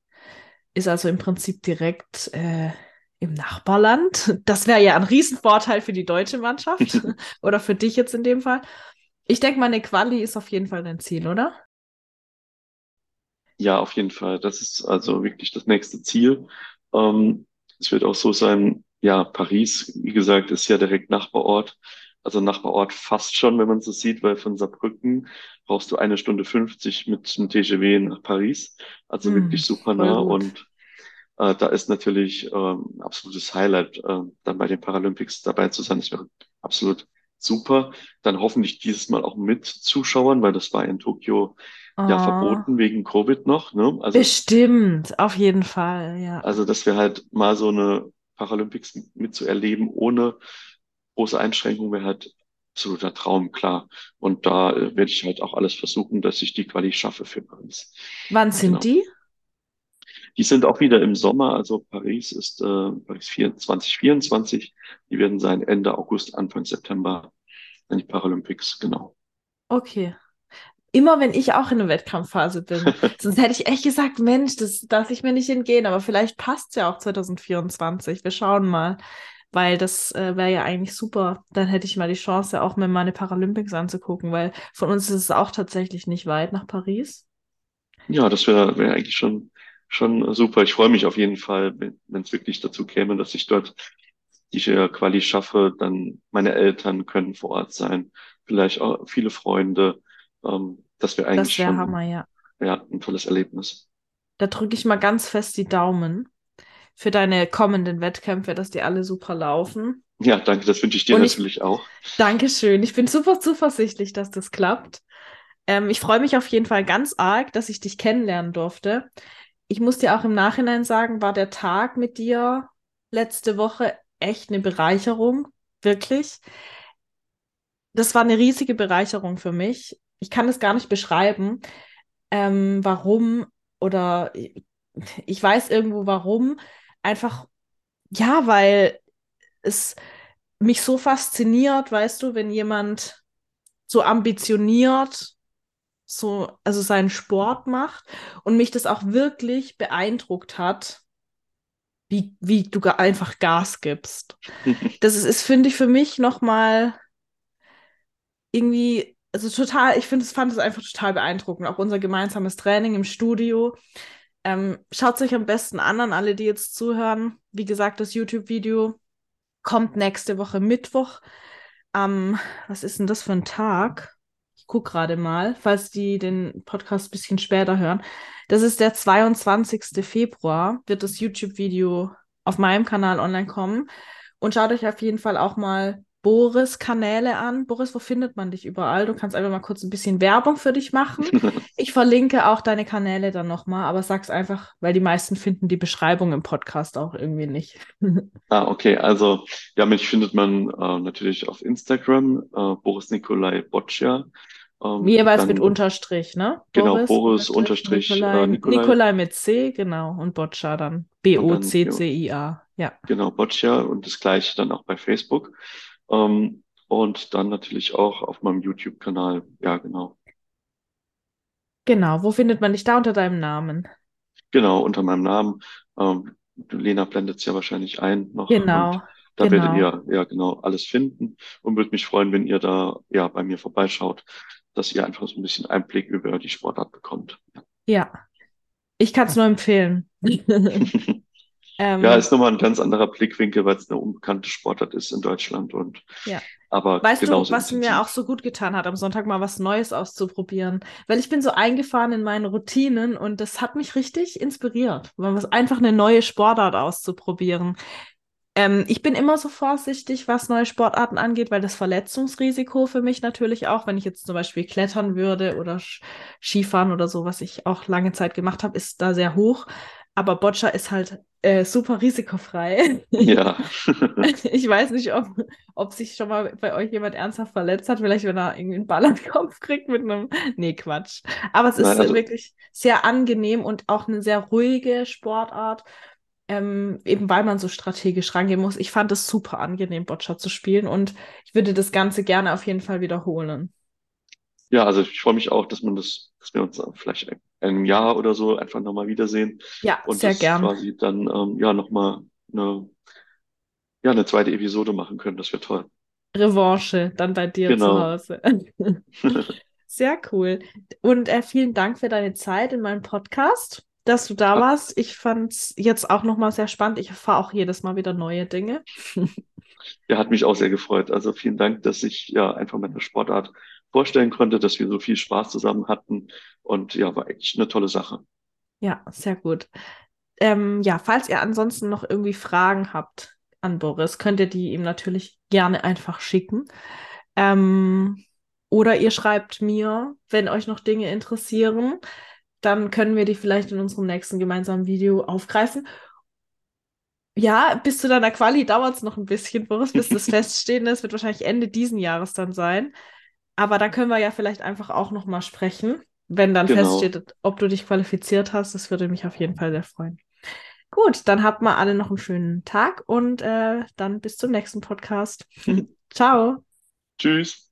Ist also im Prinzip direkt äh, im Nachbarland. Das wäre ja ein Riesenvorteil für die deutsche Mannschaft oder für dich jetzt in dem Fall. Ich denke, meine Quali ist auf jeden Fall dein Ziel, oder? Ja, auf jeden Fall. Das ist also wirklich das nächste Ziel. Ähm, es wird auch so sein, ja, Paris, wie gesagt, ist ja direkt Nachbarort. Also Nachbarort fast schon, wenn man so sieht, weil von Saarbrücken brauchst du eine Stunde 50 mit einem TGW nach Paris. Also Hm, wirklich super nah. Und äh, da ist natürlich ähm, ein absolutes Highlight, äh, dann bei den Paralympics dabei zu sein. Das wäre absolut super. Dann hoffentlich dieses Mal auch mit Zuschauern, weil das war in Tokio ja Oh, verboten wegen Covid noch. Ne? Also bestimmt, auf jeden Fall, ja. also, dass wir halt mal so eine Paralympics mitzuerleben ohne große Einschränkungen wäre halt absoluter Traum, klar. Und da äh, werde ich halt auch alles versuchen, dass ich die Quali schaffe für Paris. Wann sind Genau. die? Die sind auch wieder im Sommer, also Paris ist äh, Paris 2024. Die werden sein Ende August, Anfang September, dann die Paralympics, genau. Okay. Immer wenn ich auch in der Wettkampfphase bin. Sonst hätte ich echt gesagt, Mensch, das lasse ich mir nicht entgehen, aber vielleicht passt es ja auch 2024. Wir schauen mal, weil das äh, wäre ja eigentlich super. Dann hätte ich mal die Chance, auch mir meine Paralympics anzugucken, weil von uns ist es auch tatsächlich nicht weit nach Paris. Ja, das wäre wär eigentlich schon, schon super. Ich freue mich auf jeden Fall, wenn es wirklich dazu käme, dass ich dort die Quali schaffe, dann meine Eltern können vor Ort sein, vielleicht auch viele Freunde. Ähm, das wäre Das eigentlich wäre schon Hammer, ja. ja, ein tolles Erlebnis. Da drücke ich mal ganz fest die Daumen für deine kommenden Wettkämpfe, dass die alle super laufen. Ja, danke, das wünsche ich dir ich- natürlich auch. Dankeschön. Ich bin super zuversichtlich, dass das klappt. Ähm, ich freue mich auf jeden Fall ganz arg, dass ich dich kennenlernen durfte. Ich muss dir auch im Nachhinein sagen, war der Tag mit dir letzte Woche echt eine Bereicherung. Wirklich. Das war eine riesige Bereicherung für mich. Ich kann es gar nicht beschreiben, ähm, warum oder ich weiß irgendwo warum. Einfach, ja, weil es mich so fasziniert, weißt du, wenn jemand so ambitioniert, so, also seinen Sport macht und mich das auch wirklich beeindruckt hat, wie, wie du einfach Gas gibst. Das ist, ist finde ich, für mich nochmal irgendwie, also total, ich finde es, fand es einfach total beeindruckend. Auch unser gemeinsames Training im Studio. Ähm, schaut euch am besten an, an alle, die jetzt zuhören. Wie gesagt, das YouTube-Video kommt nächste Woche Mittwoch. Am, was ist denn das für ein Tag? Ich gucke gerade mal, falls die den Podcast ein bisschen später hören. Das ist der 22. Februar, wird das YouTube-Video auf meinem Kanal online kommen. Und schaut euch auf jeden Fall auch mal Boris Kanäle an. Boris, wo findet man dich überall? Du kannst einfach mal kurz ein bisschen Werbung für dich machen. Ich verlinke auch deine Kanäle dann nochmal, aber sag's einfach, weil die meisten finden die Beschreibung im Podcast auch irgendwie nicht. Ah, okay, also ja, mich findet man äh, natürlich auf Instagram, äh, Boris Nikolai Boccia. Ähm, Jeweils dann- mit Unterstrich, ne? Genau, Boris Unterstrich, Nikolai, äh, Nikolai. Nikolai mit C, genau. Und Boccia dann. B-O-C-C-I-A. Ja. Genau, Boccia und das gleiche dann auch bei Facebook. Ähm, und dann natürlich auch auf meinem YouTube-Kanal. Ja, genau. Genau. Wo findet man dich da unter deinem Namen? Genau, unter meinem Namen. Ähm, Lena blendet es ja wahrscheinlich ein noch. Genau. Da genau. werdet ihr ja genau alles finden und würde mich freuen, wenn ihr da ja bei mir vorbeischaut, dass ihr einfach so ein bisschen Einblick über die Sportart bekommt. Ja. Ich kann es nur empfehlen. ähm, Ja, ist nochmal ein ganz anderer Blickwinkel, weil es eine unbekannte Sportart ist in Deutschland und Ja. aber Weißt du, was mir auch so gut getan hat, am Sonntag mal was Neues auszuprobieren? Weil ich bin so eingefahren in meinen Routinen und das hat mich richtig inspiriert, mal was einfach eine neue Sportart auszuprobieren. Ähm, ich bin immer so vorsichtig, was neue Sportarten angeht, weil das Verletzungsrisiko für mich natürlich auch, wenn ich jetzt zum Beispiel klettern würde oder Skifahren oder so, was ich auch lange Zeit gemacht habe, ist da sehr hoch. Aber Boccia ist halt äh, super risikofrei. Ja. Ich weiß nicht, ob, ob sich schon mal bei euch jemand ernsthaft verletzt hat. Vielleicht, wenn er irgendwie einen Ball am Kopf kriegt mit einem. Nee, Quatsch. Aber es ist Nein, also- wirklich sehr angenehm und auch eine sehr ruhige Sportart. Ähm, eben weil man so strategisch rangehen muss. Ich fand es super angenehm, Boccia zu spielen und ich würde das Ganze gerne auf jeden Fall wiederholen. Ja, also ich freue mich auch, dass man das, dass wir uns vielleicht in einem Jahr oder so einfach nochmal wiedersehen Ja, und sehr gern. quasi dann ähm, ja nochmal eine, ja, eine zweite Episode machen können. Das wäre toll. Revanche dann bei dir zu Genau. Hause. Sehr cool. Und äh, vielen Dank für deine Zeit in meinem Podcast, dass du da Hat, warst. Ich fand es jetzt auch nochmal sehr spannend. Ich erfahre auch jedes Mal wieder neue Dinge. ja, hat mich auch sehr gefreut. Also vielen Dank, dass ich ja einfach meine Sportart vorstellen konnte, dass wir so viel Spaß zusammen hatten und ja, war echt eine tolle Sache. Ja, sehr gut. Ähm, ja, falls ihr ansonsten noch irgendwie Fragen habt an Boris, könnt ihr die ihm natürlich gerne einfach schicken. Ähm, oder ihr schreibt mir, wenn euch noch Dinge interessieren, dann können wir die vielleicht in unserem nächsten gemeinsamen Video aufgreifen. Ja, bis zu deiner Quali dauert es noch ein bisschen, Boris, bis das feststehen ist. Wird wahrscheinlich Ende diesen Jahres dann sein. Aber da können wir ja vielleicht einfach auch noch mal sprechen, wenn dann Genau. feststeht, ob du dich qualifiziert hast. Das würde mich auf jeden Fall sehr freuen. Gut, dann habt mal alle noch einen schönen Tag und äh, dann bis zum nächsten Podcast. Ciao. Tschüss.